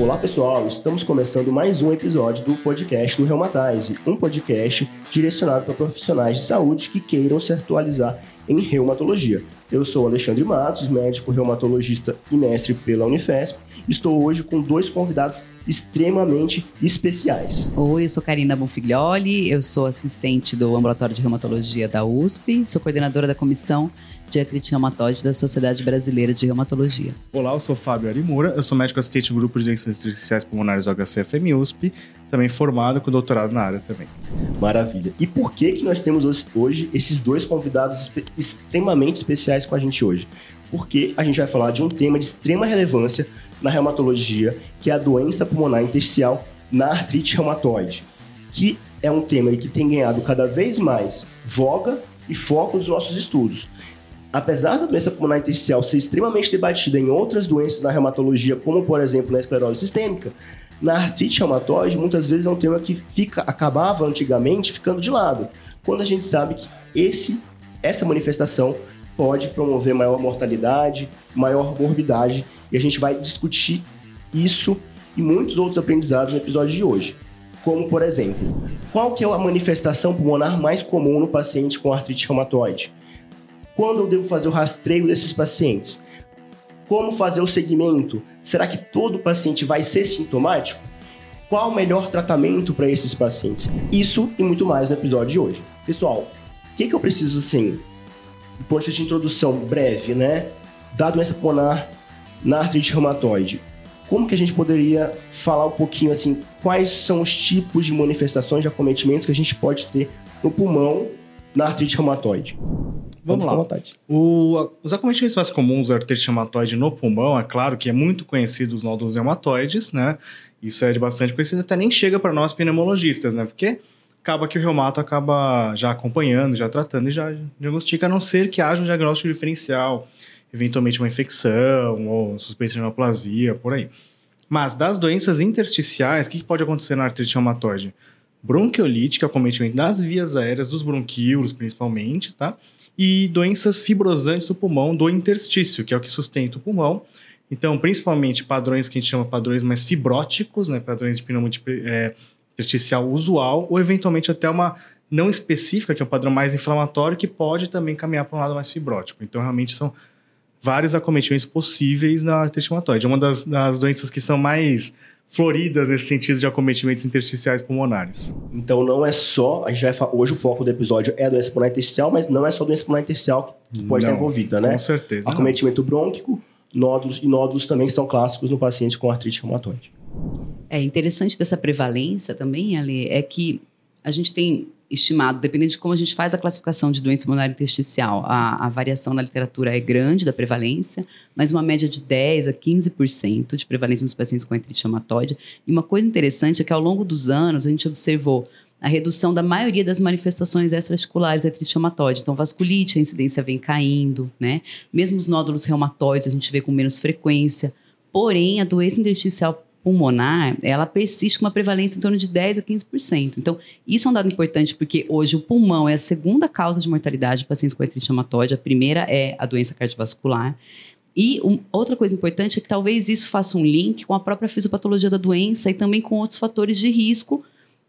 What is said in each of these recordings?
Olá pessoal, estamos começando mais um episódio do podcast do Reumatize, um podcast direcionado para profissionais de saúde que queiram se atualizar em reumatologia. Eu sou Alexandre Matos, médico reumatologista e mestre pela Unifesp. Estou hoje com dois convidados extremamente especiais. Oi, eu sou Karina Bonfiglioli, eu sou assistente do Ambulatório de Reumatologia da USP, sou coordenadora da comissão de artrite reumatoide da Sociedade Brasileira de Reumatologia. Olá, eu sou Fábio Arimura, eu sou médico assistente do grupo de doenças intersticiais pulmonares do HCFM USP, também formado com doutorado na área também. Maravilha. E por que que nós temos hoje esses dois convidados extremamente especiais com a gente hoje? Porque a gente vai falar de um tema de extrema relevância na reumatologia, que é a doença pulmonar intersticial na artrite reumatoide, que é um tema que tem ganhado cada vez mais voga e foco nos nossos estudos apesar da doença pulmonar intersticial ser extremamente debatida em outras doenças na reumatologia, como por exemplo na esclerose sistêmica, na artrite reumatoide muitas vezes é um tema que fica, acabava antigamente ficando de lado, quando a gente sabe que esse, essa manifestação pode promover maior mortalidade, maior morbidade, e a gente vai discutir isso e muitos outros aprendizados no episódio de hoje. Como, por exemplo, qual que é a manifestação pulmonar mais comum no paciente com artrite reumatoide? Quando eu devo fazer o rastreio desses pacientes? Como fazer o segmento? Será que todo paciente vai ser sintomático? Qual o melhor tratamento para esses pacientes? Isso e muito mais no episódio de hoje. Pessoal, o que, que eu preciso, assim, do ponto de vista de introdução breve, né? Da doença pulmonar na artrite reumatoide. Como que a gente poderia falar um pouquinho, assim, quais são os tipos de manifestações de acometimentos que a gente pode ter no pulmão na artrite reumatoide? Vamos lá. O, os acometimentos mais comuns da artrite reumatoide no pulmão, é claro que é muito conhecido os nódulos reumatoides, né? Isso é de bastante conhecido, até nem chega para nós pneumologistas, né? Porque acaba que o reumato acaba já acompanhando, já tratando e já diagnostica, a não ser que haja um diagnóstico diferencial, eventualmente uma infecção ou suspeita de neoplasia, por aí. Mas das doenças intersticiais, o que pode acontecer na artrite reumatoide? Bronquiolite, que é o acometimento das vias aéreas, dos bronquíolos principalmente, tá? E doenças fibrosantes do pulmão do interstício, que é o que sustenta o pulmão. Então, principalmente padrões que a gente chama padrões mais fibróticos, né, padrões de pneumonia é, intersticial usual, ou eventualmente até uma não específica, que é um padrão mais inflamatório, que pode também caminhar para um lado mais fibrótico. Então, realmente são vários acometimentos possíveis na artrite. É uma das, das doenças que são mais floridas nesse sentido de acometimentos intersticiais pulmonares. Então não é só, a gente vai falar, hoje o foco do episódio é doença pulmonar intersticial, mas não é só doença pulmonar intersticial que pode não, estar envolvida, né? Com certeza. Acometimento não. brônquico, nódulos e nódulos também são clássicos no paciente com artrite reumatoide. É interessante dessa prevalência também, Ali, é que a gente tem estimado, dependendo de como a gente faz a classificação de doença pulmonar intersticial, a, a, variação na literatura é grande da prevalência, mas uma média de 10 a 15% de prevalência nos pacientes com artrite reumatoide. E uma coisa interessante é que ao longo dos anos a gente observou a redução da maioria das manifestações extraarticulares da artrite reumatoide. Então, vasculite, a incidência vem caindo, né? Mesmo os nódulos reumatoides a gente vê com menos frequência. Porém, a doença intersticial pulmonar, ela persiste com uma prevalência em torno de 10 a 15%. Então, isso é um dado importante porque hoje o pulmão é a segunda causa de mortalidade de pacientes com artrite reumatoide, a primeira é a doença cardiovascular. E um, outra coisa importante é que talvez isso faça um link com a própria fisiopatologia da doença e também com outros fatores de risco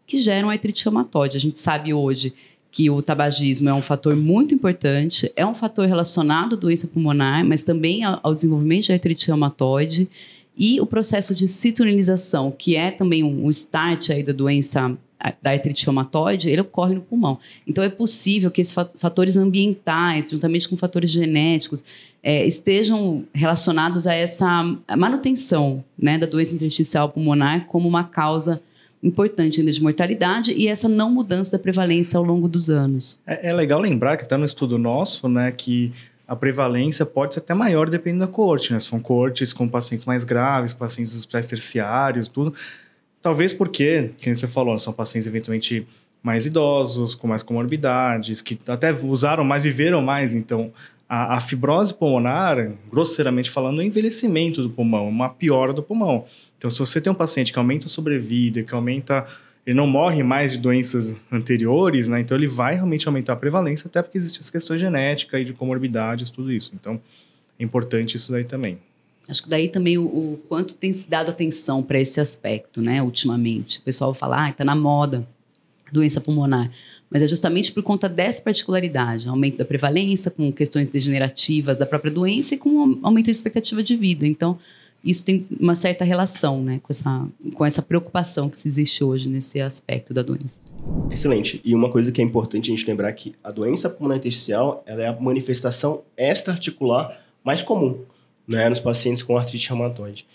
que geram artrite reumatoide. A gente sabe hoje que o tabagismo é um fator muito importante, é um fator relacionado à doença pulmonar, mas também ao, ao desenvolvimento de artrite reumatoide e o processo de citronilização, que é também um start aí da doença da artrite reumatoide, ele ocorre no pulmão. Então, é possível que esses fatores ambientais, juntamente com fatores genéticos, é, estejam relacionados a essa manutenção né, da doença intersticial pulmonar como uma causa importante ainda de mortalidade e essa não mudança da prevalência ao longo dos anos. É, é legal lembrar que está no estudo nosso, né, que a prevalência pode ser até maior dependendo da coorte, né? São coortes com pacientes mais graves, pacientes dos pré-terciários, tudo. Talvez porque, como você falou, são pacientes eventualmente mais idosos, com mais comorbidades, que até usaram mais, viveram mais. Então, a, a fibrose pulmonar, grosseiramente falando, é envelhecimento do pulmão, uma piora do pulmão. Então, se você tem um paciente que aumenta a sobrevida, que aumenta ele não morre mais de doenças anteriores, né? Então ele vai realmente aumentar a prevalência, até porque existem as questões genéticas e de comorbidades, tudo isso. Então é importante isso daí também. Acho que daí também o, o quanto tem se dado atenção para esse aspecto, né, ultimamente. O pessoal fala, ah, está na moda doença pulmonar. Mas é justamente por conta dessa particularidade, aumento da prevalência, com questões degenerativas da própria doença e com aumento da expectativa de vida. Então, isso tem uma certa relação né, com, essa, com essa preocupação que se existe hoje nesse aspecto da doença. Excelente. E uma coisa que é importante a gente lembrar que a doença pulmonar intersticial ela é a manifestação extraarticular mais comum né, nos pacientes com artrite reumatoide.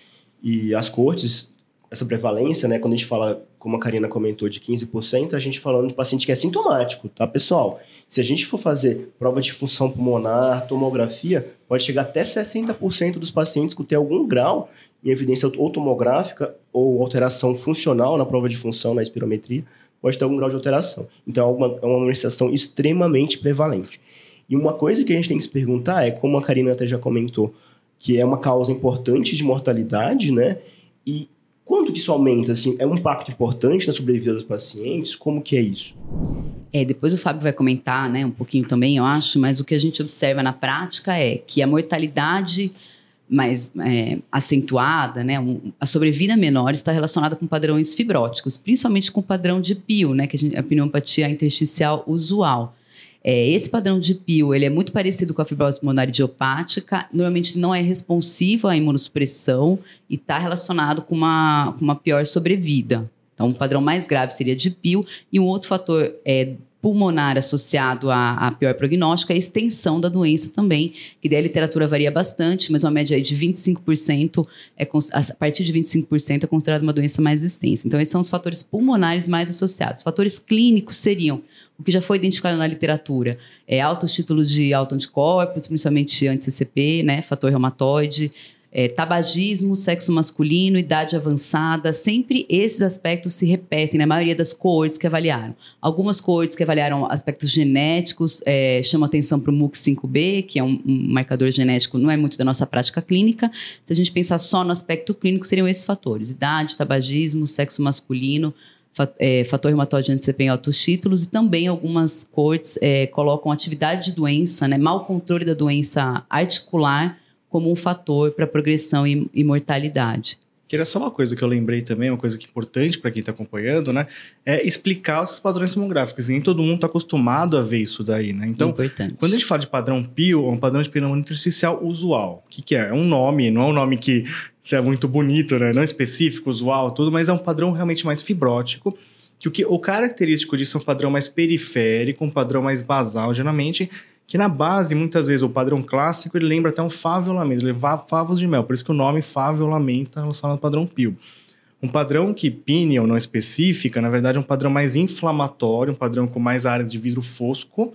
E as cortes, essa prevalência, né, quando a gente fala, como a Karina comentou, de 15%, a gente falando de paciente que é sintomático, tá, pessoal? Se a gente for fazer prova de função pulmonar, tomografia, pode chegar até 60% dos pacientes que tem algum grau em evidência ou tomográfica ou alteração funcional na prova de função, na espirometria, pode ter algum grau de alteração. Então, é uma, é uma manifestação extremamente prevalente. E uma coisa que a gente tem que se perguntar é, como a Karina até já comentou, que é uma causa importante de mortalidade, né? E quando que isso aumenta? Assim, é um impacto importante na sobrevida dos pacientes? Como que é isso? É, depois o Fábio vai comentar, né, um pouquinho também, eu acho, mas o que a gente observa na prática é que a mortalidade mais é, acentuada, né, um, a sobrevida menor está relacionada com padrões fibróticos, principalmente com o padrão de PIO, né, que a, gente, a pneumopatia intersticial usual. É, esse padrão de PIO ele é muito parecido com a fibrose pulmonar idiopática, normalmente não é responsivo à imunossupressão e está relacionado com uma, com uma pior sobrevida. Então, um padrão mais grave seria de PIO, e um outro fator é, pulmonar associado a, pior prognóstico a extensão da doença também, que daí a literatura varia bastante, mas uma média de 25%, é, a partir de 25% é considerada uma doença mais extensa. Então, esses são os fatores pulmonares mais associados. Fatores clínicos seriam o que já foi identificado na literatura, é altos títulos de autoanticorpos, principalmente anti-CCP, né, fator reumatoide, é, tabagismo, sexo masculino, idade avançada, sempre esses aspectos se repetem na maioria das coortes que avaliaram. Algumas coortes que avaliaram aspectos genéticos é, chamam atenção para o MUC5B, que é um, um, marcador genético, não é muito da nossa prática clínica. Se a gente pensar só no aspecto clínico, seriam esses fatores: idade, tabagismo, sexo masculino, é, fator reumatóide anti-CP em altos títulos e também algumas cortes é, colocam atividade de doença, né, mau controle da doença articular como um fator para progressão e, e mortalidade. Que era só uma coisa que eu lembrei também, uma coisa que é importante para quem está acompanhando, né? É explicar esses padrões tomográficos. Nem todo mundo está acostumado a ver isso daí, né? Então, importante. quando a gente fala de padrão PIO, é um padrão de pneumonia intersticial usual. O que, que é? É um nome, não é um nome que é muito bonito, né? Não específico, usual, tudo, mas é um padrão realmente mais fibrótico. Que o, que o característico disso é um padrão mais periférico, um padrão mais basal, geralmente que na base, muitas vezes, o padrão clássico, ele lembra até um faviolamento, ele leva favos de mel, por isso que o nome faviolamento está relacionado ao padrão PIO. Um padrão que pineal não específica, na verdade, é um padrão mais inflamatório, um padrão com mais áreas de vidro fosco,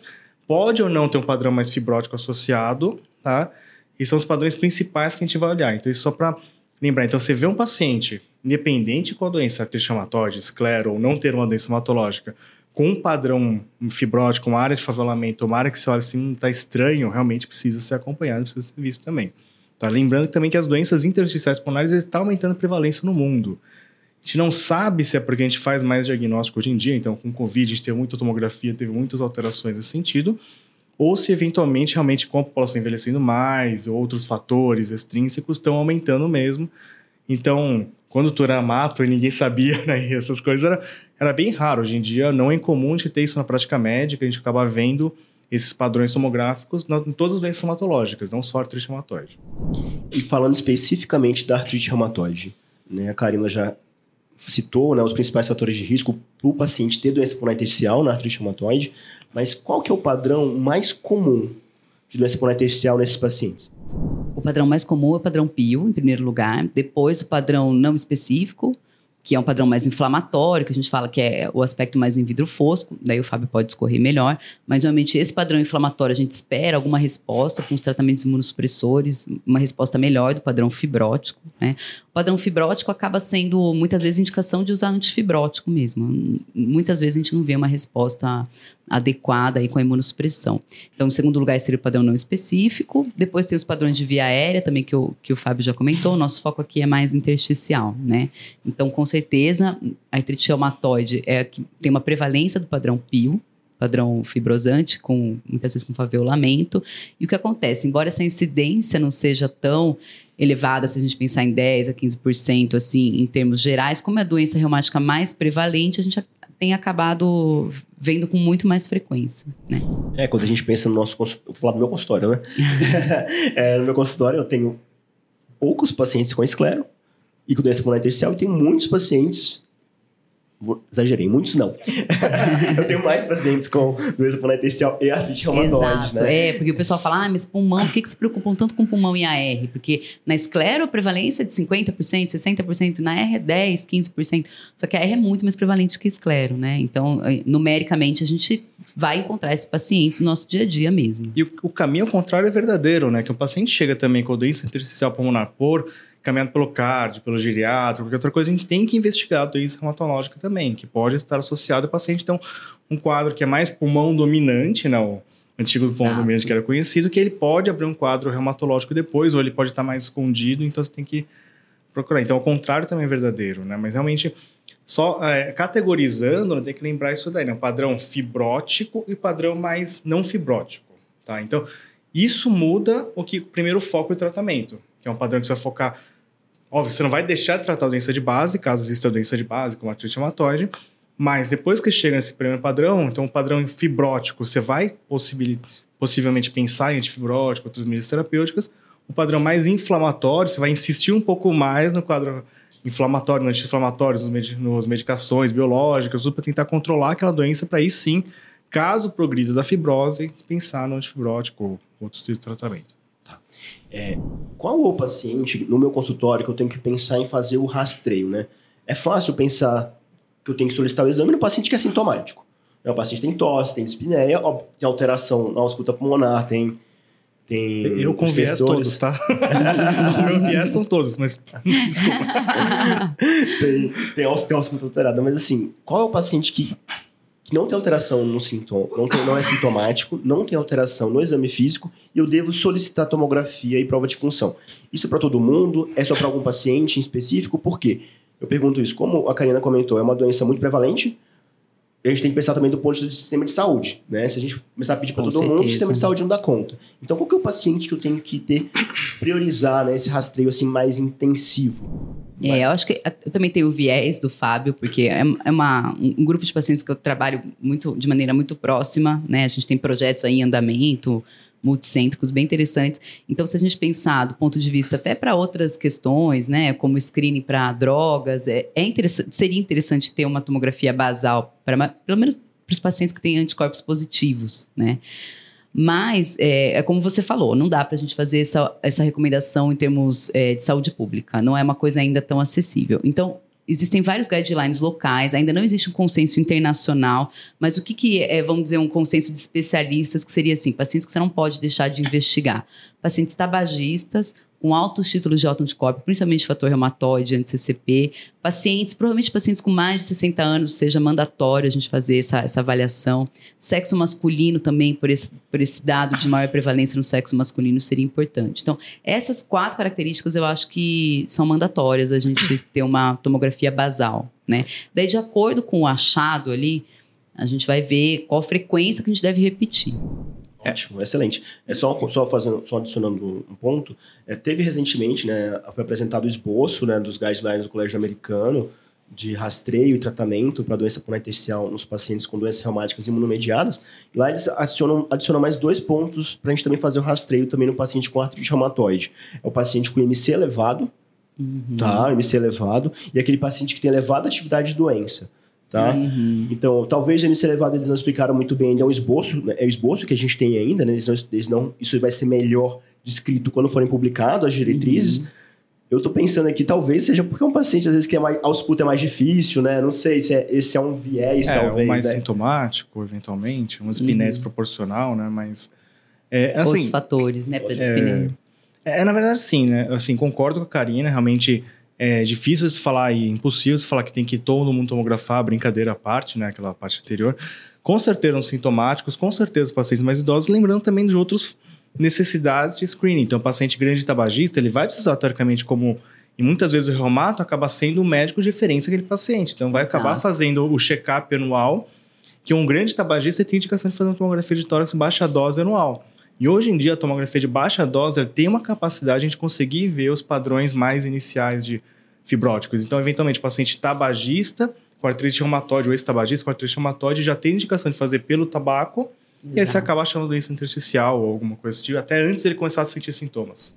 pode ou não ter um padrão mais fibrótico associado, tá? E são os padrões principais que a gente vai olhar. Então, isso só para lembrar. Então, você vê um paciente, independente qual doença, ter chamatóide, esclero ou não ter uma doença hematológica, com um padrão fibrótico, uma área de favelamento, uma área que você olha assim, está estranho, realmente precisa ser acompanhado, precisa ser visto também. Tá? Lembrando também que as doenças intersticiais pulmonares estão aumentando a prevalência no mundo. A gente não sabe se é porque a gente faz mais diagnóstico hoje em dia, então com Covid a gente teve muita tomografia, teve muitas alterações nesse sentido, ou se eventualmente realmente com a população envelhecendo mais, outros fatores extrínsecos estão aumentando mesmo. Então, quando tu era mato e ninguém sabia, né, essas coisas, era, era bem raro. Hoje em dia não é incomum de ter isso na prática médica, a gente acaba vendo esses padrões tomográficos em todas as doenças reumatológicas, não só artrite reumatoide. E falando especificamente da artrite reumatoide, né, a Karina já citou né, os principais fatores de risco para o paciente ter doença pulmonar intersticial na artrite reumatoide, mas qual que é o padrão mais comum de doença pulmonar intersticial nesses pacientes? O padrão mais comum é o padrão PIO, em primeiro lugar. Depois, o padrão não específico, que é um padrão mais inflamatório, que a gente fala que é o aspecto mais em vidro fosco, daí o Fábio pode discorrer melhor, mas normalmente esse padrão inflamatório a gente espera alguma resposta com os tratamentos imunossupressores, uma resposta melhor do padrão fibrótico, né? O padrão fibrótico acaba sendo muitas vezes indicação de usar antifibrótico mesmo. Muitas vezes a gente não vê uma resposta adequada aí com a imunossupressão. Então, em segundo lugar, seria o padrão não específico. Depois tem os padrões de via aérea, também que o, que o Fábio já comentou. Nosso foco aqui é mais intersticial, né? Então, com certeza, a artrite reumatoide é que tem uma prevalência do padrão PIO, padrão fibrosante, com muitas vezes com faveulamento. E o que acontece? Embora essa incidência não seja tão elevada, se a gente pensar em 10 a 15%, assim, em termos gerais, como é a doença reumática mais prevalente, a gente tem acabado vendo com muito mais frequência, né? É, quando a gente pensa no nosso consultório, vou falar do meu consultório, né? é, no meu consultório eu tenho poucos pacientes com esclero e com doença pulmonar intersticial e tenho muitos pacientes exagerei, muitos não. eu tenho mais pacientes com doença pulmonar intersticial e artrite reumatoide, Exato, né? É, porque o pessoal fala, ah, mas pulmão, por que, que se preocupam tanto com pulmão e AR? Porque na esclero a prevalência é de 50%, 60%, na AR é 10%, 15%. Só que a AR é muito mais prevalente que a esclero, né? Então, eh, numericamente, a gente vai encontrar esses pacientes no nosso dia a dia mesmo. E o, o caminho ao contrário é verdadeiro, né? Que o paciente chega também com doença intersticial pulmonar por caminhando pelo cardio, pelo geriatra, qualquer outra coisa, a gente tem que investigar a doença reumatológica também, que pode estar associado ao paciente. Então, um quadro que é mais pulmão dominante, né, o antigo pulmão dominante que era conhecido, que ele pode abrir um quadro reumatológico depois, ou ele pode estar mais escondido, então você tem que procurar. Então, o contrário também é verdadeiro, né? Mas realmente, só é, categorizando, tem que lembrar isso daí, né? O padrão fibrótico e o padrão mais não fibrótico, tá? Então, isso muda o que primeiro foco e tratamento, que é um padrão que você vai focar Óbvio, você não vai deixar de tratar a doença de base, caso exista doença de base, como a artrite reumatoide, mas depois que chega nesse primeiro padrão, então o padrão fibrótico, você vai possivelmente pensar em antifibrótico, outras medidas terapêuticas. O padrão mais inflamatório, você vai insistir um pouco mais no quadro inflamatório, no anti-inflamatório, nos, med nos medicações biológicas, para tentar controlar aquela doença, para aí sim, caso progrida da fibrose, pensar no antifibrótico ou outros tipos de tratamento. É, qual o paciente, no meu consultório, que eu tenho que pensar em fazer o rastreio, né? É fácil pensar que eu tenho que solicitar o exame no paciente que é sintomático. É, o paciente tem tosse, tem dispneia, tem alteração na ausculta pulmonar, tem... tem eu com viés todos, tá? meu viés são todos, mas... Desculpa. tem, tem, tem ausculta alterada, mas assim, qual é o paciente que que não tem alteração no sintoma, não, tem, não é sintomático, não tem alteração no exame físico e eu devo solicitar tomografia e prova de função. Isso é para todo mundo? É só para algum paciente em específico? Por quê? Eu pergunto isso. Como a Karina comentou, é uma doença muito prevalente, a gente tem que pensar também do ponto de vista do sistema de saúde, né? Se a gente começar a pedir para todo certeza. mundo, o sistema de saúde não dá conta. Então, qual que é o paciente que eu tenho que ter, priorizar, né? Esse rastreio, assim, mais intensivo? É, eu acho que eu também tenho o viés do Fábio, porque é, é uma, um grupo de pacientes que eu trabalho muito, de maneira muito próxima, né? A gente tem projetos aí em andamento, multicêntricos bem interessantes. Então, se a gente pensar do ponto de vista até para outras questões, né, como screening para drogas, é, é interessante, seria interessante ter uma tomografia basal para pelo menos para os pacientes que têm anticorpos positivos, né? Mas, é, é, como você falou, não dá para a gente fazer essa, essa recomendação em termos é, de saúde pública. Não é uma coisa ainda tão acessível. Então, existem vários guidelines locais, ainda não existe um consenso internacional, mas o que, que é, vamos dizer, um consenso de especialistas, que seria assim, pacientes que você não pode deixar de investigar. Pacientes tabagistas, com altos títulos de autoanticorpo, principalmente fator reumatoide, anti-CCP, pacientes, provavelmente pacientes com mais de 60 anos, seja mandatório a gente fazer essa, essa avaliação. Sexo masculino também, por esse, por esse dado de maior prevalência no sexo masculino, seria importante. Então, essas quatro características eu acho que são mandatórias a gente ter uma tomografia basal, né? Daí, de acordo com o achado ali, a gente vai ver qual frequência que a gente deve repetir. Ótimo, é. excelente. É só, só fazendo, só adicionando um ponto. É, teve recentemente, né, foi apresentado o esboço, né, dos guidelines do Colégio Americano de rastreio e tratamento para doença pulmonar intersticial nos pacientes com doenças reumáticas imunomediadas. E lá eles adicionam, adicionam mais dois pontos para a gente também fazer o rastreio também no paciente com artrite reumatoide. É o paciente com IMC elevado, uhum. tá? IMC elevado, e aquele paciente que tem elevada atividade de doença. Tá? Uhum. Então, talvez o MC elevado eles não explicaram muito bem, é um esboço, né? é o esboço que a gente tem ainda, né? eles não, eles não, isso vai ser melhor descrito quando forem publicados as diretrizes. Uhum. Eu estou pensando aqui, talvez seja porque é um paciente, às vezes, que é mais, ausculta é mais difícil, né? Não sei se é, esse é um viés, é, talvez. mais né? sintomático, eventualmente, uma espinese uhum. proporcional, né? Mas. É, assim, Outros fatores, né, para é, é, na verdade, sim, né? Assim, concordo com a Karina, realmente é difícil se falar e impossível se falar que tem que todo mundo tomografar, brincadeira à parte, né? Aquela parte anterior. Com certeza os sintomáticos, com certeza os pacientes mais idosos, lembrando também de outras necessidades de screening. Então, o paciente grande tabagista, ele vai precisar, teoricamente, como e muitas vezes o reumato acaba sendo o médico de referência daquele paciente. Então, vai Exato. acabar fazendo o check-up anual que um grande tabagista tem indicação de fazer uma tomografia de tórax baixa dose anual. E hoje em dia, a tomografia de baixa dose tem uma capacidade de conseguir ver os padrões mais iniciais de fibróticos. Então, eventualmente, o paciente tabagista, com artrite reumatoide ou ex-tabagista com artrite reumatoide, já tem indicação de fazer pelo tabaco, Exato. e aí você acaba achando doença intersticial ou alguma coisa assim, até antes dele começar a sentir sintomas.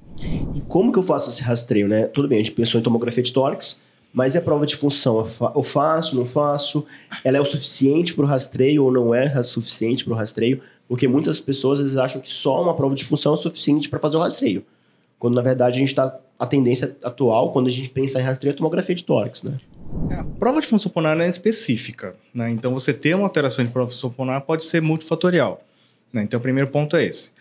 E como que eu faço esse rastreio, né? Tudo bem, a gente pensou em tomografia de tórax, mas é prova de função. Eu faço, não faço? Ela é o suficiente para o rastreio ou não é suficiente para o rastreio? Porque muitas pessoas vezes acham que só uma prova de função é suficiente para fazer o rastreio. Quando na verdade a gente está. A tendência atual, quando a gente pensa em rastreio, é tomografia de tórax, né? É, a prova de função pulmonar é específica, né? Então você ter uma alteração de prova de função pulmonar pode ser multifatorial. Né? Então o primeiro ponto é esse.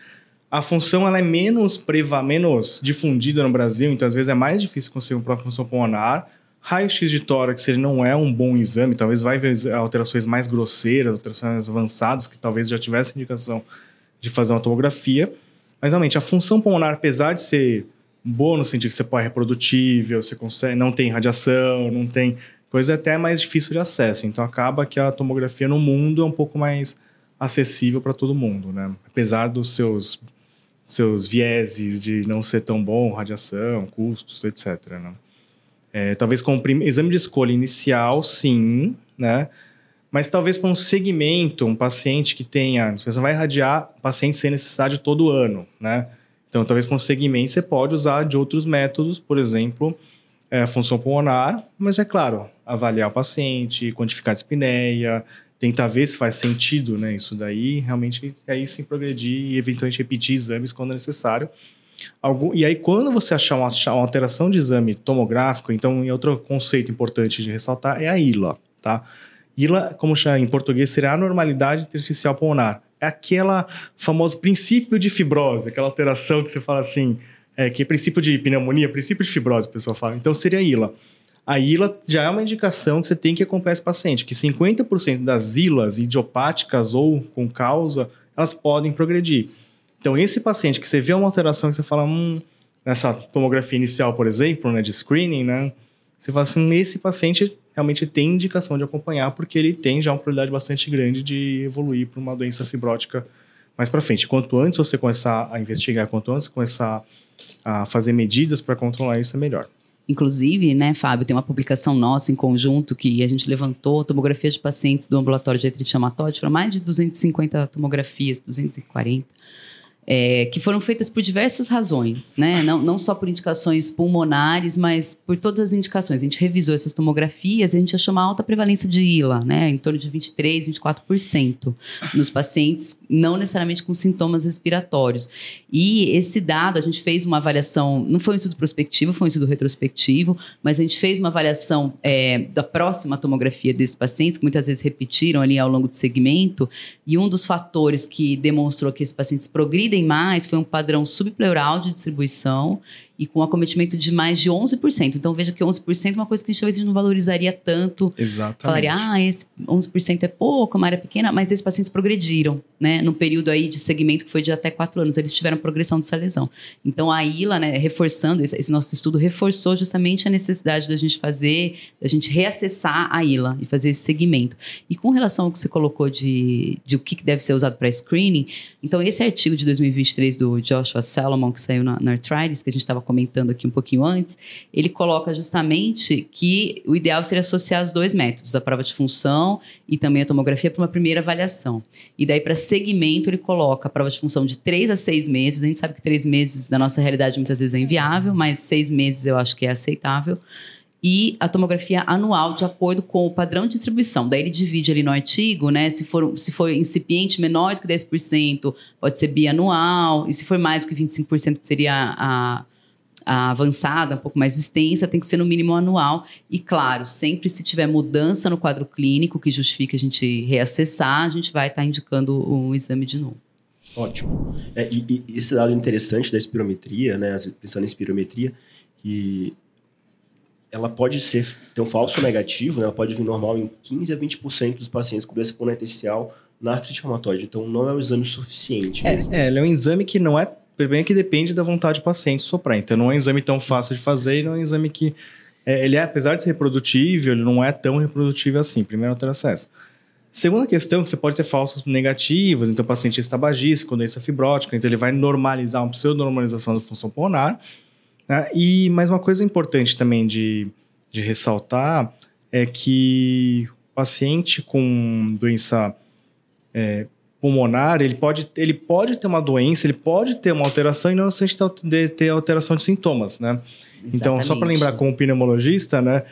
A função ela é menos preva, menos difundida no Brasil, então às vezes é mais difícil conseguir uma prova de função pulmonar Raio-X de tórax ele não é um bom exame, talvez vai ver alterações mais grosseiras, alterações avançadas, que talvez já tivesse indicação de fazer uma tomografia. Mas realmente, a função pulmonar, apesar de ser boa no sentido que você pode é reprodutível, você consegue, não tem radiação, não tem coisa é até mais difícil de acesso. Então acaba que a tomografia no mundo é um pouco mais acessível para todo mundo, né? Apesar dos seus seus vieses de não ser tão bom, radiação, custos, etc. Né? É, talvez com exame de escolha inicial, sim, né? Mas talvez para um segmento, um paciente que tenha, você vai irradiar paciente sem necessidade todo ano, né? Então, talvez um segmento você pode usar de outros métodos, por exemplo, é, função pulmonar, mas é claro, avaliar o paciente, quantificar a espineia, tentar ver se faz sentido, né? Isso daí, realmente, aí sim progredir e eventualmente repetir exames quando necessário. Algum, e aí, quando você achar uma, uma, alteração de exame tomográfico, então, outro conceito importante de ressaltar é a ILA, tá? ILA, como chama em português, seria anormalidade intersticial pulmonar. É aquela famoso princípio de fibrose, aquela alteração que você fala assim, é, que é princípio de pneumonia, princípio de fibrose, o pessoal fala. Então, seria a ILA. A ILA já é uma indicação que você tem que acompanhar esse paciente, que 50% das ILAs idiopáticas ou com causa, elas podem progredir. Então, esse paciente que você vê uma alteração que você fala, hum, nessa tomografia inicial, por exemplo, né, de screening, né, você fala assim, esse paciente realmente tem indicação de acompanhar, porque ele tem já uma probabilidade bastante grande de evoluir para uma doença fibrótica mais para frente. Quanto antes você começar a investigar, quanto antes começar a fazer medidas para controlar isso, é melhor. Inclusive, né, Fábio, tem uma publicação nossa em conjunto que a gente levantou tomografia de pacientes do ambulatório de artrite reumatoide, foram mais de 250 tomografias, 240 é, que foram feitas por diversas razões, né? Não, não só por indicações pulmonares, mas por todas as indicações. A gente revisou essas tomografias e a gente achou uma alta prevalência de ILA, né? Em torno de 23%, 24% nos pacientes, não necessariamente com sintomas respiratórios. E esse dado, a gente fez uma avaliação, não foi um estudo prospectivo, foi um estudo retrospectivo, mas a gente fez uma avaliação é, da próxima tomografia desses pacientes, que muitas vezes repetiram ali ao longo do segmento, e um dos fatores que demonstrou que esses pacientes progridem mais foi um padrão subpleural de distribuição e com acometimento de mais de 11%. Então veja que 11% é uma coisa que a gente talvez não valorizaria tanto. Exatamente. Falaria, ah, esse 11% é pouco, uma área pequena, mas esses pacientes progrediram, né? No período aí de segmento que foi de até 4 anos, eles tiveram progressão dessa lesão. Então a ILA, né, reforçando, esse, esse nosso estudo reforçou justamente a necessidade da gente fazer, da gente reacessar a ILA e fazer esse segmento. E com relação ao que você colocou de, de o que deve ser usado para screening, então esse artigo de 2023 do Joshua Salomon, que saiu na, na Arthritis, que a gente estava comentando aqui um pouquinho antes, ele coloca justamente que o ideal seria associar os dois métodos, a prova de função e também a tomografia, para uma primeira avaliação. E daí, para segmento, ele coloca a prova de função de três a seis meses. A gente sabe que três meses, na nossa realidade, muitas vezes é inviável, mas seis meses eu acho que é aceitável e a tomografia anual de acordo com o padrão de distribuição. Daí ele divide ali no artigo, né? Se for, se for incipiente menor do que 10%, pode ser bianual, e se for mais do que 25%, que seria a, avançada, um pouco mais extensa, tem que ser no mínimo anual. E, claro, sempre se tiver mudança no quadro clínico que justifique a gente reacessar, a gente vai estar tá indicando o exame de novo. Ótimo. É, e, e, esse dado interessante da espirometria, né, pensando em espirometria, que ela pode ser ter um falso negativo, né, ela pode vir normal em 15 a 20% dos pacientes com doença pulmonar intersticial na artrite reumatoide. Então, não é um exame suficiente. É, é, ele é um exame que não é bem que depende da vontade do paciente soprar. Então não é um exame tão fácil de fazer e não é um exame que. É, ele é, apesar de ser reprodutível, ele não é tão reprodutível assim. Primeiro alteração é. Segunda questão, que você pode ter falsos negativos, então o paciente está bagista com doença fibrótica, então ele vai normalizar, uma pseudo-normalização da função pulmonar. Né? E mais uma coisa importante também de, de ressaltar é que o paciente com doença é, pulmonar, ele pode, ele pode ter uma doença, ele pode ter uma alteração e não necessariamente ter alteração de sintomas, né? Exatamente. Então, só para lembrar como pneumologista, né?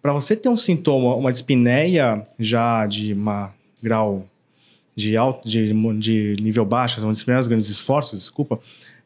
Para você ter um sintoma, uma dispneia já de uma grau de alto, de, de nível baixo, são os primeiros grandes esforços, desculpa,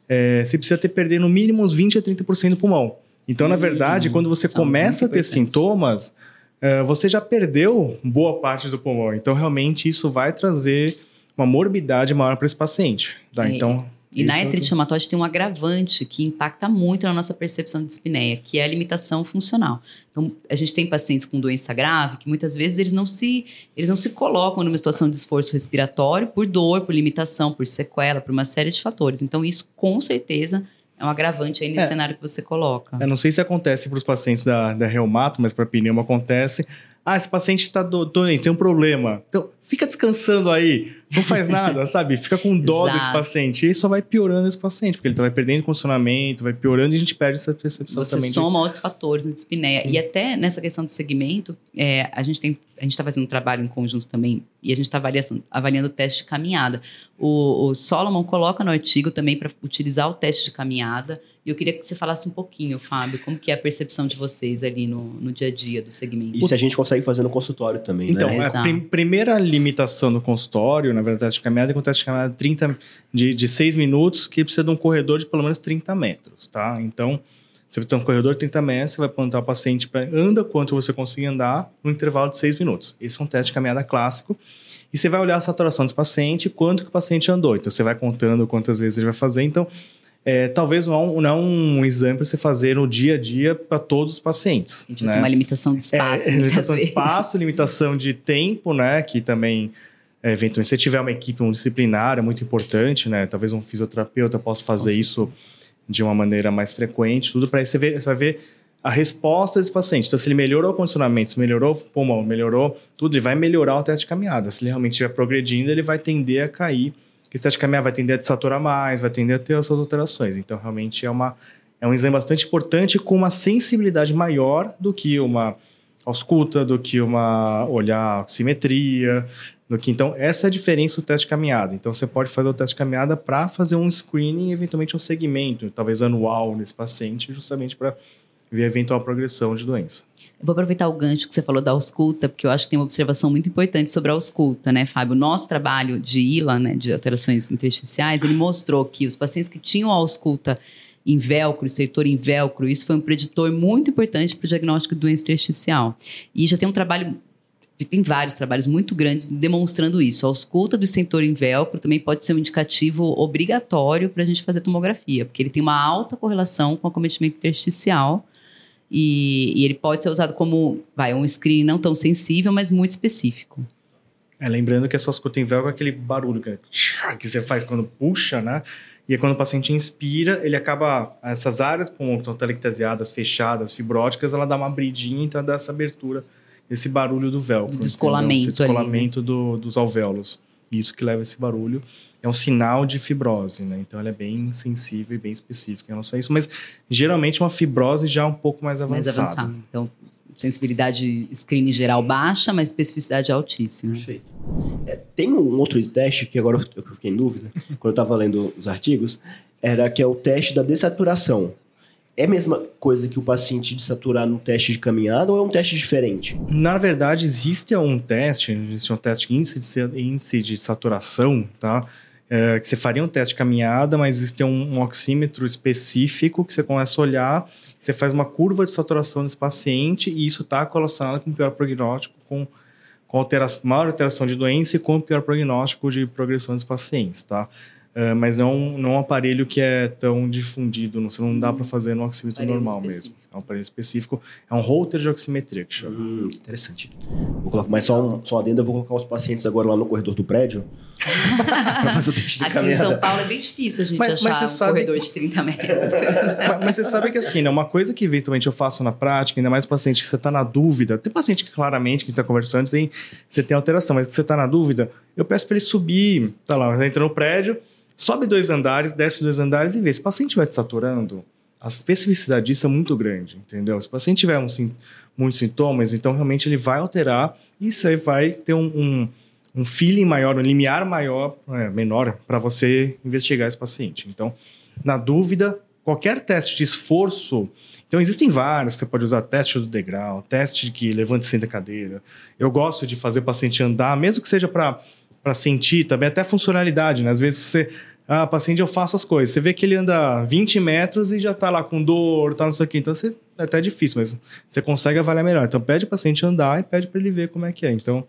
é, você precisa ter perder no mínimo uns 20 a 30% do pulmão. Então, hum, na verdade, quando você começa a ter sintomas, é, você já perdeu boa parte do pulmão. Então, realmente, isso vai trazer uma morbidade maior para esse paciente. Tá? É, então, e na artrite reumatoide tem um agravante que impacta muito na nossa percepção de dispneia, que é a limitação funcional. Então, a gente tem pacientes com doença grave que muitas vezes eles não se, eles não se colocam numa situação de esforço respiratório por dor, por limitação, por sequela, por uma série de fatores. Então, isso com certeza é um agravante aí nesse é. cenário que você coloca. Eu não sei se acontece para os pacientes da, da reumato, mas para pneumo acontece. Ah, esse paciente está doente, tem um problema. Então, fica descansando aí, não faz nada, sabe? Fica com dó desse paciente. E aí só vai piorando esse paciente, porque ele vai perdendo condicionamento, vai piorando e a gente perde essa percepção Você também. Você soma de... outros fatores na dispneia. Hum. E até nessa questão do segmento, é, a gente tem a gente está fazendo um trabalho em conjunto também e a gente está avaliando, avaliando o teste de caminhada. O, o Solomon coloca no artigo também para utilizar o teste de caminhada. E eu queria que você falasse um pouquinho, Fábio, como que é a percepção de vocês ali no, no dia a dia do segmento. E se a gente consegue fazer no consultório também, então, né? a prim primeira limitação no consultório, na verdade, teste de caminhada é com teste de caminhada 30, de, de 6 minutos, que precisa de um corredor de pelo menos 30 metros, tá? Então, você tem um corredor de 30 metros, você vai perguntar ao paciente para anda quanto você consegue andar no intervalo de 6 minutos. Esse é um teste de caminhada clássico. E você vai olhar a saturação desse paciente, quanto que o paciente andou. Então, você vai contando quantas vezes ele vai fazer. Então, é, talvez não, não é um exame para você fazer no dia a dia para todos os pacientes. A gente né? tem uma limitação de espaço. É, limitação de espaço, limitação de tempo, né? Que também, é, eventualmente, se tiver uma equipe multidisciplinar, é muito importante, né? Talvez um fisioterapeuta possa fazer Nossa. isso de uma maneira mais frequente, tudo para você ver, você vai ver a resposta desse paciente. Então, se ele melhorou o condicionamento, se melhorou o pulmão, melhorou tudo, ele vai melhorar o teste de caminhada. Se ele realmente estiver progredindo, ele vai tender a cair. De caminhada vai tender a desaturar mais, vai tender a ter essas alterações. Então, realmente é, uma, é um exame bastante importante com uma sensibilidade maior do que uma ausculta, do que uma olhar oximetria, do que então essa é a diferença do teste de caminhada. Então você pode fazer o teste de caminhada para fazer um screening, eventualmente um segmento, talvez anual nesse paciente, justamente para a eventual progressão de doença. Eu vou aproveitar o gancho que você falou da ausculta, porque eu acho que tem uma observação muito importante sobre a ausculta, né, Fábio? O nosso trabalho de ILA, né, de alterações intersticiais, ele mostrou que os pacientes que tinham ausculta em velcro, estertor em velcro, isso foi um preditor muito importante para o diagnóstico de doença intersticial. E já tem um trabalho tem vários trabalhos muito grandes demonstrando isso. A ausculta do estentor em velcro também pode ser um indicativo obrigatório para a gente fazer tomografia, porque ele tem uma alta correlação com acometimento intersticial e, e, ele pode ser usado como vai, um screening não tão sensível, mas muito específico. É, lembrando que em velcro é aquele barulho que, que você faz quando puxa, né? E é quando o paciente inspira, ele acaba. Essas áreas que estão telectasiadas, fechadas, fibróticas, ela dá uma abridinha, então dá essa abertura esse barulho do velcro. descolamento. Esse descolamento né? do, dos alvéolos. Isso que leva esse barulho. É um sinal de fibrose, né? Então ela é bem sensível e bem específica em relação a isso. Mas geralmente uma fibrose já um pouco mais avançada. Mais avançada. Então, sensibilidade screening geral baixa, mas especificidade altíssima. Perfeito. É, tem um outro teste que agora eu fiquei em dúvida, quando eu estava lendo os artigos, era que é o teste da dessaturação é a mesma coisa que o paciente de saturar no teste de caminhada ou é um teste diferente? Na verdade, existe um teste, existe um teste de índice de, índice de saturação, tá? É, que você faria um teste de caminhada, mas existe um, um, oxímetro específico que você começa a olhar, você faz uma curva de saturação desse paciente e isso está relacionado com pior prognóstico, com, com alteração, maior alteração de doença e com pior prognóstico de progressão dos pacientes, tá? Uh, mas não, não é um aparelho que é tão difundido, não, não dá para fazer no oxímetro normal específico. mesmo. É um aparelho específico, é um holter de oximetria que chama. Hum, interessante. Vou colocar, mas só um, só um adendo, eu vou colocar os pacientes agora lá no corredor do prédio para fazer o teste de Aqui caminhada. em São Paulo é bem difícil a gente mas, achar mas um sabe... corredor de 30 metros. mas, mas, você sabe que assim, né, uma coisa que eventualmente eu faço na prática, ainda mais paciente que você está na dúvida, tem paciente que claramente que está conversando, tem, você tem alteração, mas que você está na dúvida, eu peço para ele subir, tá lá, entra no prédio, sobe dois andares, desce dois andares e vê. Se o paciente vai saturando, a especificidade disso é muito grande, entendeu? Se o paciente tiver um, muitos sintomas, então realmente ele vai alterar e aí vai ter um, um, um feeling maior, um limiar maior, é, menor, para você investigar esse paciente. Então, na dúvida, qualquer teste de esforço. Então, existem vários você pode usar: teste do degrau, teste de que levante e senta a cadeira. Eu gosto de fazer o paciente andar, mesmo que seja para sentir, também até funcionalidade, né? Às vezes você ah, paciente, eu faço as coisas. Você vê que ele anda 20 metros e já tá lá com dor, tá não sei o quê. Então, você, é até difícil, mas você consegue avaliar melhor. Então, pede o paciente andar e pede para ele ver como é que é. Então,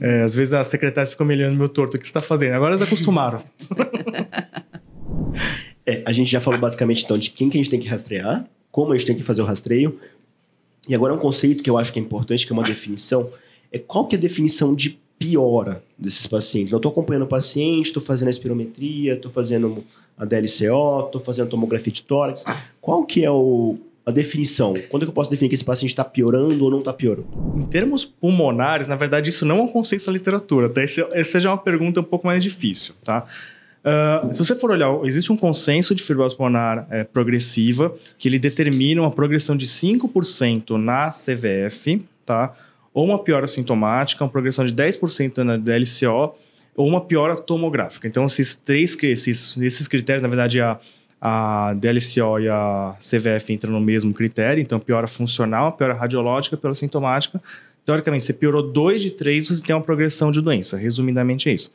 é, às vezes a secretária fica me olhando meu torto, o que você está fazendo? Agora eles acostumaram. é, a gente já falou basicamente, então, de quem que a gente tem que rastrear, como a gente tem que fazer o rastreio. E agora um conceito que eu acho que é importante, que é uma definição, é qual que é a definição de piora desses pacientes. Eu estou acompanhando o paciente, estou fazendo a espirometria, estou fazendo a DLCO, estou fazendo tomografia de tórax. Qual que é o, a definição? Quando é que eu posso definir que esse paciente está piorando ou não está piorando? Em termos pulmonares, na verdade, isso não é um conceito da literatura. Tá? Essa já é uma pergunta um pouco mais difícil. Tá? Uh, se você for olhar, existe um consenso de fibrose pulmonar é, progressiva que ele determina uma progressão de 5% na CVF, tá? Ou uma piora sintomática, uma progressão de 10% na DLCO, ou uma piora tomográfica. Então, esses três esses, esses critérios, na verdade, a, a DLCO e a CVF entram no mesmo critério, então piora funcional, piora radiológica, piora sintomática. Teoricamente, você piorou dois de três, você tem uma progressão de doença. Resumidamente é isso.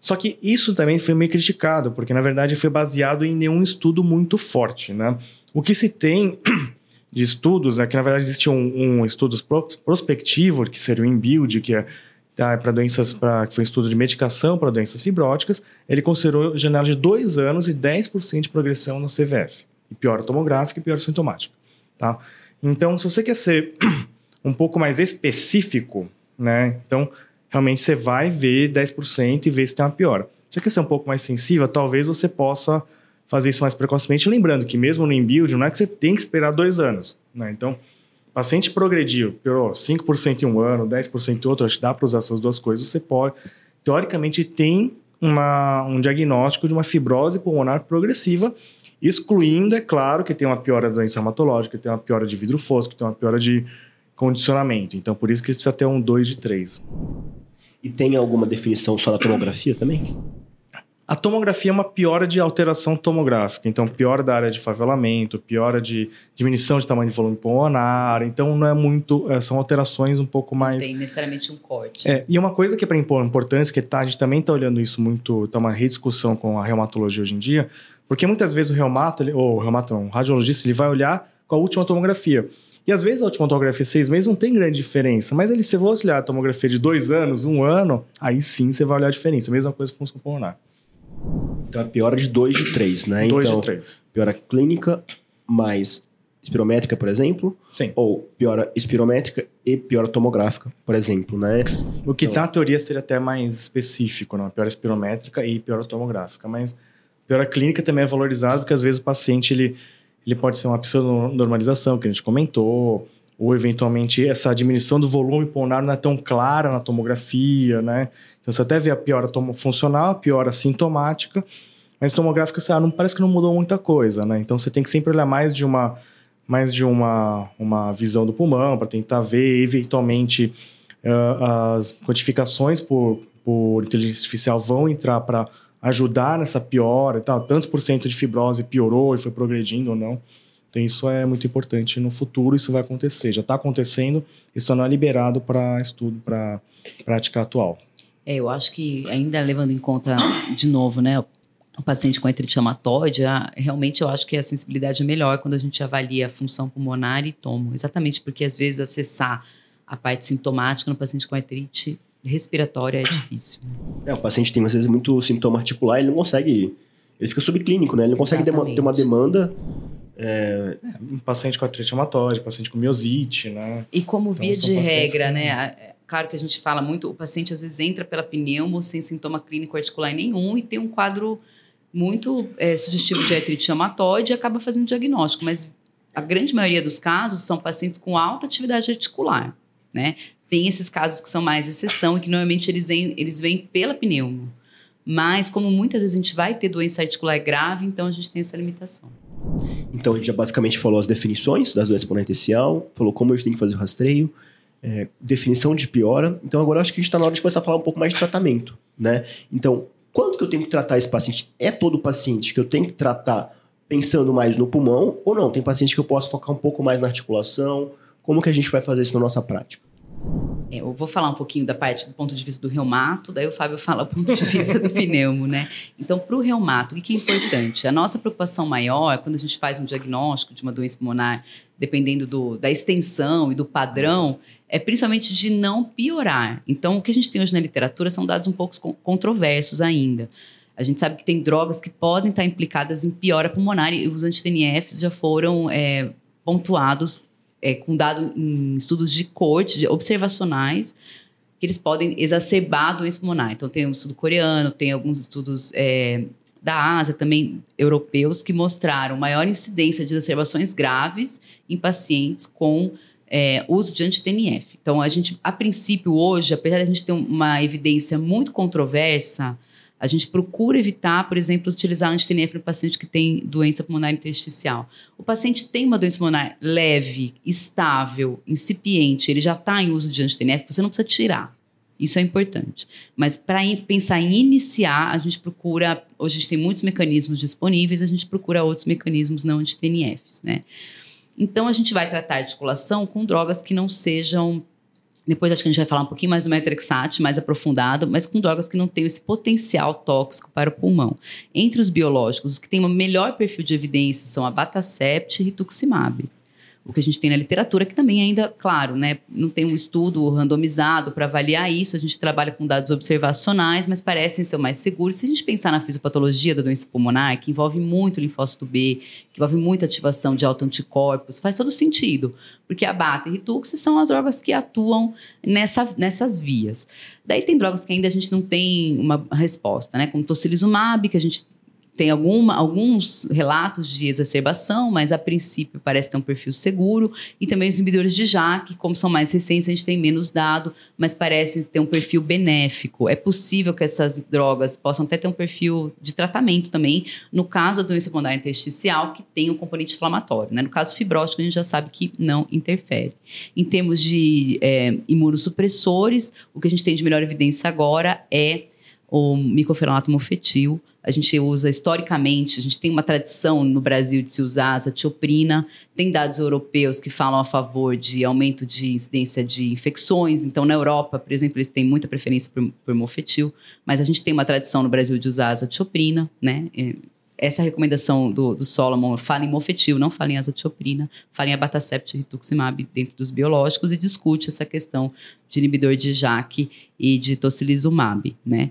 Só que isso também foi meio criticado, porque na verdade foi baseado em nenhum estudo muito forte, né? O que se tem de estudos, é que na verdade existe um, um estudo prospectivo, que seria o InBuild, que é tá, para doenças, pra, que foi um estudo de medicação para doenças fibróticas, ele considerou janela de dois anos e 10% de progressão na CVF. E pior tomográfica e pior sintomática. Tá? Então, se você quer ser um pouco mais específico, né? Então, realmente você vai ver 10% e ver se tem uma piora. Se você quer ser um pouco mais sensível, talvez você possa fazer isso mais precocemente. Lembrando que mesmo no InBuild, não é que você tem que esperar dois anos. Né? Então, paciente progrediu, piorou 5% em um ano, 10% em outro, acho que dá para usar essas duas coisas. Você pode, teoricamente, tem uma, um diagnóstico de uma fibrose pulmonar progressiva, excluindo, é claro, que tem uma piora da doença hematológica, que tem uma piora de vidro fosco, que tem uma piora de condicionamento. Então, por isso que precisa ter um 2 de 3. E tem alguma definição só na tomografia também? A tomografia é uma piora de alteração tomográfica, então piora da área de favelamento, piora de diminuição de tamanho de volume pulmonar, então não é muito, é, são alterações um pouco mais... Não tem necessariamente um corte. É, e uma coisa que é para impor importância, que tá, a gente também está olhando isso muito, está uma rediscussão com a reumatologia hoje em dia, porque muitas vezes o reumato, ou o reumato não, o radiologista, ele vai olhar com a última tomografia. E às vezes a última tomografia seis meses não tem grande diferença, mas ele, se você olhar a tomografia de dois anos, um ano, aí sim você vai olhar a diferença. Mesma coisa com função pulmonar. Então, a piora de 2 de 3, né? 2 então, de 3. Piora clínica mais espirométrica, por exemplo. Sim. Ou piora espirométrica e piora tomográfica, por exemplo, né? O que então, na teoria seria até mais específico, não? Piora espirométrica e piora tomográfica. Mas piora clínica também é valorizado porque às vezes o paciente ele, ele pode ser uma pseudonormalização, que a gente comentou, ou eventualmente essa diminuição do volume pulmonar não é tão clara na tomografia, né? Então você até vê a piora funcional, a piora sintomática, mas tomográfica você, ah, não, parece que não mudou muita coisa, né? Então você tem que sempre olhar mais de uma mais de uma, uma visão do pulmão para tentar ver eventualmente uh, as quantificações por, por inteligência artificial vão entrar para ajudar nessa piora e tal, tantos por cento de fibrose piorou e foi progredindo ou não. Então, isso é muito importante. No futuro, isso vai acontecer. Já está acontecendo, isso não é liberado para estudo, para prática atual. É, eu acho que, ainda levando em conta, de novo, né, o paciente com artrite reumatoide, realmente eu acho que a sensibilidade é melhor quando a gente avalia a função pulmonar e tomo. Exatamente porque, às vezes, acessar a parte sintomática no paciente com artrite respiratória é difícil. É, o paciente tem, às vezes, muito sintoma articular, ele não consegue. Ele fica subclínico, né? Ele não consegue ter uma demanda É... Um paciente com artrite reumatoide, paciente com miosite, né? E como então, via de regra, com... né? É, claro que a gente fala muito, o paciente às vezes entra pela pneumo sem sintoma clínico articular nenhum e tem um quadro muito é, sugestivo de artrite reumatoide e acaba fazendo diagnóstico, mas a grande maioria dos casos são pacientes com alta atividade articular, né? Tem esses casos que são mais exceção e que normalmente eles vêm, eles vêm pela pneumo. Mas, como muitas vezes a gente vai ter doença articular grave, então a gente tem essa limitação. Então, a gente já basicamente falou as definições das doenças ponentecial, falou como a gente tem que fazer o rastreio, é, definição de piora. Então, agora acho que a gente está na hora de começar a falar um pouco mais de tratamento, né? Então, quando que eu tenho que tratar esse paciente? É todo paciente que eu tenho que tratar pensando mais no pulmão ou não? Tem paciente que eu posso focar um pouco mais na articulação? Como que a gente vai fazer isso na nossa prática? É, eu vou falar um pouquinho da parte do ponto de vista do reumato, daí o Fábio fala do ponto de vista do pneumo, né? Então, para o reumato, o que é importante? A nossa preocupação maior, quando a gente faz um diagnóstico de uma doença pulmonar, dependendo do, da extensão e do padrão, é principalmente de não piorar. Então, o que a gente tem hoje na literatura são dados um pouco controversos ainda. A gente sabe que tem drogas que podem estar implicadas em piora pulmonar e os anti-TNFs já foram é, pontuados é, com dado em estudos de corte, de observacionais, que eles podem exacerbar a doença pulmonar. Então, tem um estudo coreano, tem alguns estudos é, da Ásia, também europeus, que mostraram maior incidência de exacerbações graves em pacientes com é, uso de anti-TNF. Então, a gente, a princípio, hoje, apesar de a gente ter uma evidência muito controversa, a gente procura evitar, por exemplo, utilizar anti-TNF no paciente que tem doença pulmonar intersticial. O paciente tem uma doença pulmonar leve, estável, incipiente, ele já está em uso de anti-TNF, você não precisa tirar. Isso é importante. Mas para pensar em iniciar, a gente procura. Hoje a gente tem muitos mecanismos disponíveis, a gente procura outros mecanismos não anti-TNFs, né? Então a gente vai tratar a articulação com drogas que não sejam depois acho que a gente vai falar um pouquinho mais do metrexate, mais aprofundado, mas com drogas que não têm esse potencial tóxico para o pulmão. Entre os biológicos, os que têm um melhor perfil de evidência são a Batacept e Rituximab o que a gente tem na literatura, que também ainda, claro, né, não tem um estudo randomizado para avaliar isso, a gente trabalha com dados observacionais, mas parecem ser mais seguros. Se a gente pensar na fisiopatologia da doença pulmonar, que envolve muito linfócito B, que envolve muita ativação de autoanticorpos, faz todo sentido, porque a Bata e Ritux são as drogas que atuam nessa, nessas vias. Daí tem drogas que ainda a gente não tem uma resposta, né, como tocilizumab, que a gente tem alguma, alguns relatos de exacerbação, mas a princípio parece ter um perfil seguro. E também os inibidores de JAK, como são mais recentes, a gente tem menos dado, mas parecem ter um perfil benéfico. É possível que essas drogas possam até ter um perfil de tratamento também, no caso da doença pulmonar intersticial, que tem um componente inflamatório. Né? No caso fibrótico, a gente já sabe que não interfere. Em termos de é, imunossupressores, o que a gente tem de melhor evidência agora é o micofenonato mofetil, a gente usa historicamente, a gente tem uma tradição no Brasil de se usar azatioprina, tem dados europeus que falam a favor de aumento de incidência de infecções. Então, na Europa, por exemplo, eles têm muita preferência por, por mofetil, mas a gente tem uma tradição no Brasil de usar azatioprina, né? Essa recomendação do, do Solomon fala em mofetil, não fala em azatioprina, fala em abatacept e rituximab dentro dos biológicos e discute essa questão de inibidor de JAK e de tocilizumab, né?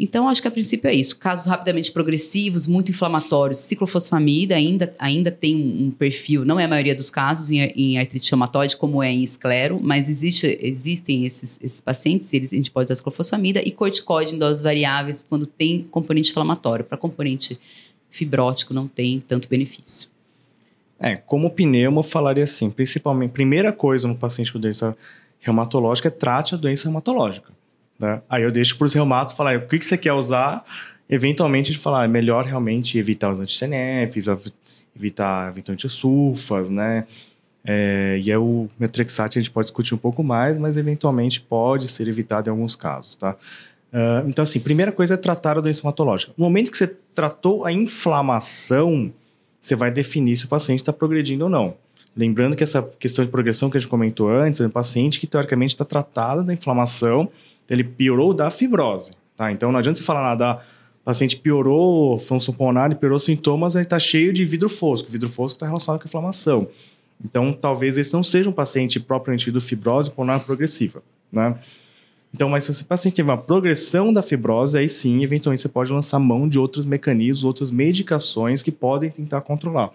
Então, acho que a princípio é isso. Casos rapidamente progressivos, muito inflamatórios, ciclofosfamida ainda, ainda tem um, perfil, não é a maioria dos casos em, em artrite reumatoide, como é em esclero, mas existe, existem esses, esses pacientes, eles, a gente pode usar ciclofosfamida e corticoide em doses variáveis quando tem componente inflamatório. Para componente fibrótico não tem tanto benefício. É, como pneumo, eu falaria assim, principalmente, primeira coisa no paciente com doença reumatológica é trate a doença reumatológica. Né? Aí eu deixo para os reumatos falar o que, que você quer usar. Eventualmente, gente falar, é melhor realmente evitar os anti-CNFs, evitar, evitar anti-sulfas, né? É, e é o metrexate a gente pode discutir um pouco mais, mas eventualmente pode ser evitado em alguns casos, tá? Uh, então, assim, primeira coisa é tratar a doença hematológica. No momento que você tratou a inflamação, você vai definir se o paciente está progredindo ou não. Lembrando que essa questão de progressão que a gente comentou antes é um paciente que teoricamente está tratado da inflamação ele piorou da fibrose. Tá? Então não adianta você falar nada, ah, o paciente piorou função pulmonar, piorou sintomas, ele está cheio de vidro fosco. Vidro fosco está relacionado com inflamação. Então talvez esse não seja um paciente propriamente do fibrose pulmonar progressiva. Né? Então, mas se o paciente teve uma progressão da fibrose, aí sim, eventualmente você pode lançar mão de outros mecanismos, outras medicações que podem tentar controlar.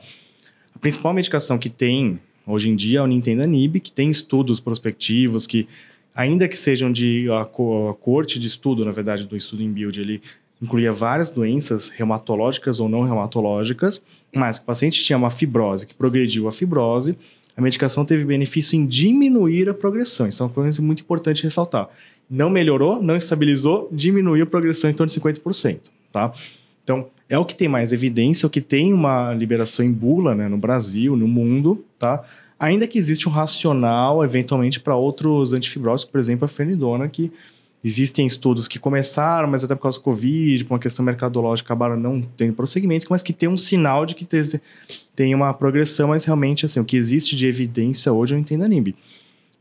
a principal medicação que tem hoje em dia é o Nintedanib, que tem estudos prospectivos que ainda que sejam de a, a corte de estudo, na verdade, do estudo em build, ele incluía várias doenças reumatológicas ou não reumatológicas, mas o paciente tinha uma fibrose que progrediu a fibrose, a medicação teve benefício em diminuir a progressão. Isso é uma coisa muito importante ressaltar. Não melhorou, não estabilizou, diminuiu a progressão em torno de 50%, tá? Então, é o que tem mais evidência, é o que tem uma liberação em bula né, no Brasil, no mundo, tá? Ainda que existe um racional, eventualmente, para outros antifibróticos, por exemplo, a fenidona, que existem estudos que começaram, mas até por causa do Covid, por uma questão mercadológica, acabaram não tendo prosseguimento, mas que tem um sinal de que tem uma progressão, mas realmente, assim, o que existe de evidência hoje eu entendo a NIMB.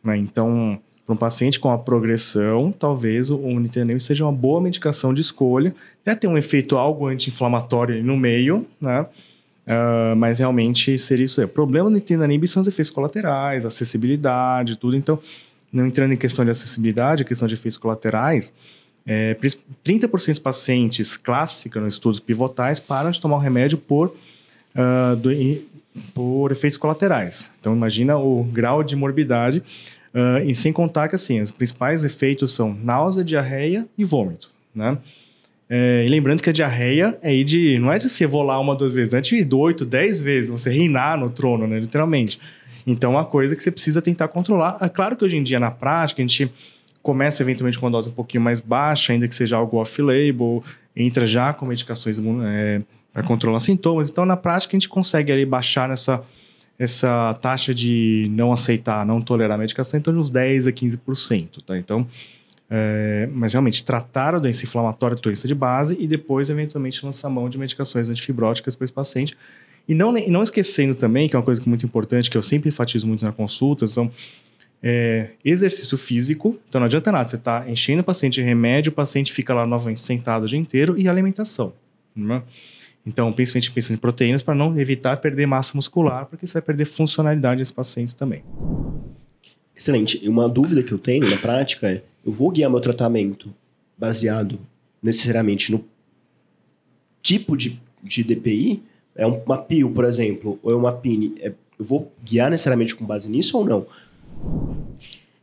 Né? Então, para um paciente com a progressão, talvez o Nitenem seja uma boa medicação de escolha. Até tem um efeito algo anti-inflamatório no meio, né? Uh, mas realmente seria isso. O problema do Nitedanib são os efeitos colaterais, acessibilidade, tudo. Então, não entrando em questão de acessibilidade, questão de efeitos colaterais, é, 30% dos pacientes clássicos nos estudos pivotais param de tomar o remédio por, uh, do, por efeitos colaterais. Então, imagina o grau de morbidade. Uh, e sem contar que, assim, os principais efeitos são náusea, diarreia e vômito, né? É, e lembrando que a diarreia é de. Não é de você volar uma, duas vezes, é de oito, dez vezes, você reinar no trono, né? Literalmente. Então, é uma coisa que você precisa tentar controlar. É claro que hoje em dia, na prática, a gente começa eventualmente com uma dose um pouquinho mais baixa, ainda que seja algo off-label, entra já com medicações é, para controlar sintomas. Então, na prática, a gente consegue ali baixar nessa essa taxa de não aceitar, não tolerar a medicação torno de uns 10 a 15%. Tá? Então, é, mas realmente tratar a doença inflamatória, doença de base, e depois, eventualmente, lançar mão de medicações antifibróticas para esse paciente. E não, e não esquecendo também, que é uma coisa que é muito importante, que eu sempre enfatizo muito na consulta, são é, exercício físico. Então não adianta nada, você está enchendo o paciente de remédio, o paciente fica lá novamente sentado o dia inteiro, e alimentação. Né? Então, principalmente pensando em proteínas, para não evitar perder massa muscular, porque você vai perder funcionalidade desses pacientes também. Excelente. Uma dúvida que eu tenho na prática é: eu vou guiar meu tratamento baseado necessariamente no tipo de, de DPI? É uma PIL, por exemplo, ou é uma PIN? É, eu vou guiar necessariamente com base nisso ou não?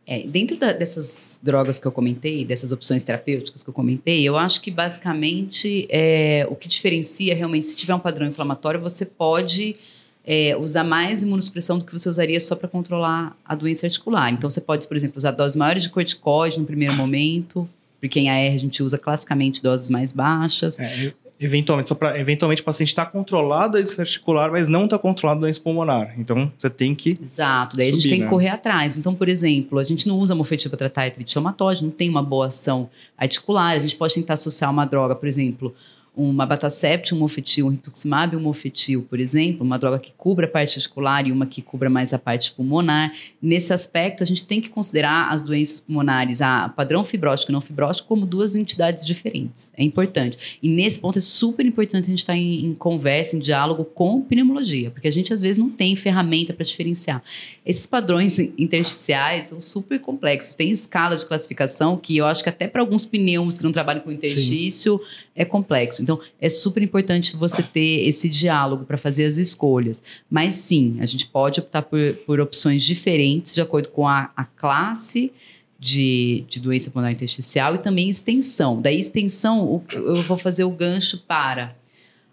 É, dentro da, dessas drogas que eu comentei, dessas opções terapêuticas que eu comentei, eu acho que basicamente é, o que diferencia realmente, se tiver um padrão inflamatório, você pode é, usar mais imunossupressão do que você usaria só para controlar a doença articular. Então, você pode, por exemplo, usar doses maiores de corticoide no primeiro momento, porque em AR a gente usa classicamente doses mais baixas. É, eventualmente, só para eventualmente o paciente está controlado a doença articular, mas não está controlado a doença pulmonar. Então, você tem que. Exato, daí subir, a gente tem né? que correr atrás. Então, por exemplo, a gente não usa mofetil para tratar artrite reumatoide, não tem uma boa ação articular. A gente pode tentar associar uma droga, por exemplo, uma batacept, um mofetil, um rituximab, um mofetil, por exemplo, uma droga que cubra a parte articular e uma que cubra mais a parte pulmonar. Nesse aspecto, a gente tem que considerar as doenças pulmonares, a padrão fibrótico e não fibrótico, como duas entidades diferentes. É importante. E nesse ponto é super importante a gente estar em, em conversa, em diálogo com pneumologia, porque a gente às vezes não tem ferramenta para diferenciar. Esses padrões intersticiais são super complexos. Tem escala de classificação que eu acho que até para alguns pneumos que não trabalham com interstício Sim. é complexo. Então, é super importante você ter esse diálogo para fazer as escolhas. Mas sim, a gente pode optar por, por opções diferentes de acordo com a, a classe de, de doença pulmonar intersticial e também extensão. Daí, extensão, eu vou fazer o gancho para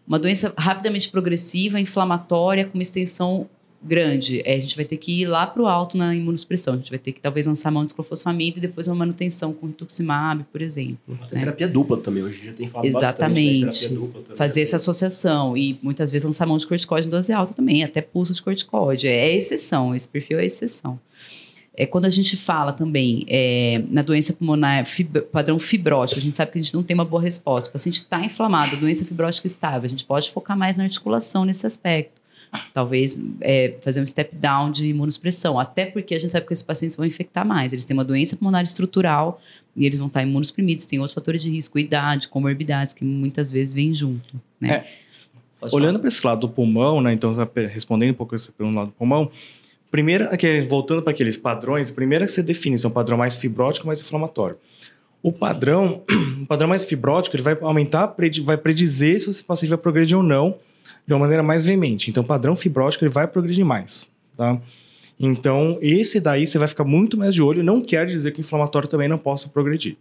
uma doença rapidamente progressiva, inflamatória, com uma extensão grande, é, a gente vai ter que ir lá para o alto na imunossupressão. A gente vai ter que talvez lançar mão de ciclofosfamida e depois uma manutenção com rituximab, por exemplo. Tem né? terapia dupla também, hoje já tem falado Exatamente. bastante. Exatamente. Fazer essa associação e muitas vezes lançar mão de corticóide em dose alta também, até pulso de corticóide. É exceção, esse perfil é exceção. É, quando a gente fala também é, na doença pulmonar fib padrão fibrótico, a gente sabe que a gente não tem uma boa resposta. O paciente está inflamado, doença fibrótica estável, a gente pode focar mais na articulação nesse aspecto talvez é, fazer um step down de imunossupressão, até porque a gente sabe que esses pacientes vão infectar mais, eles têm uma doença pulmonar estrutural e eles vão estar imunossuprimidos, tem outros fatores de risco, idade, comorbidades, que muitas vezes vêm junto, né? É. Olhando para esse lado do pulmão, né, então respondendo um pouco esse pelo lado do pulmão, primeiro, voltando para aqueles padrões, primeiro é que você define se é um padrão mais fibrótico ou mais inflamatório. O padrão, o padrão mais fibrótico, ele vai aumentar, vai predizer se o paciente vai progredir ou não de uma maneira mais veemente. Então, o padrão fibrótico ele vai progredir mais, tá? Então, esse daí você vai ficar muito mais de olho. Não quer dizer que o inflamatório também não possa progredir.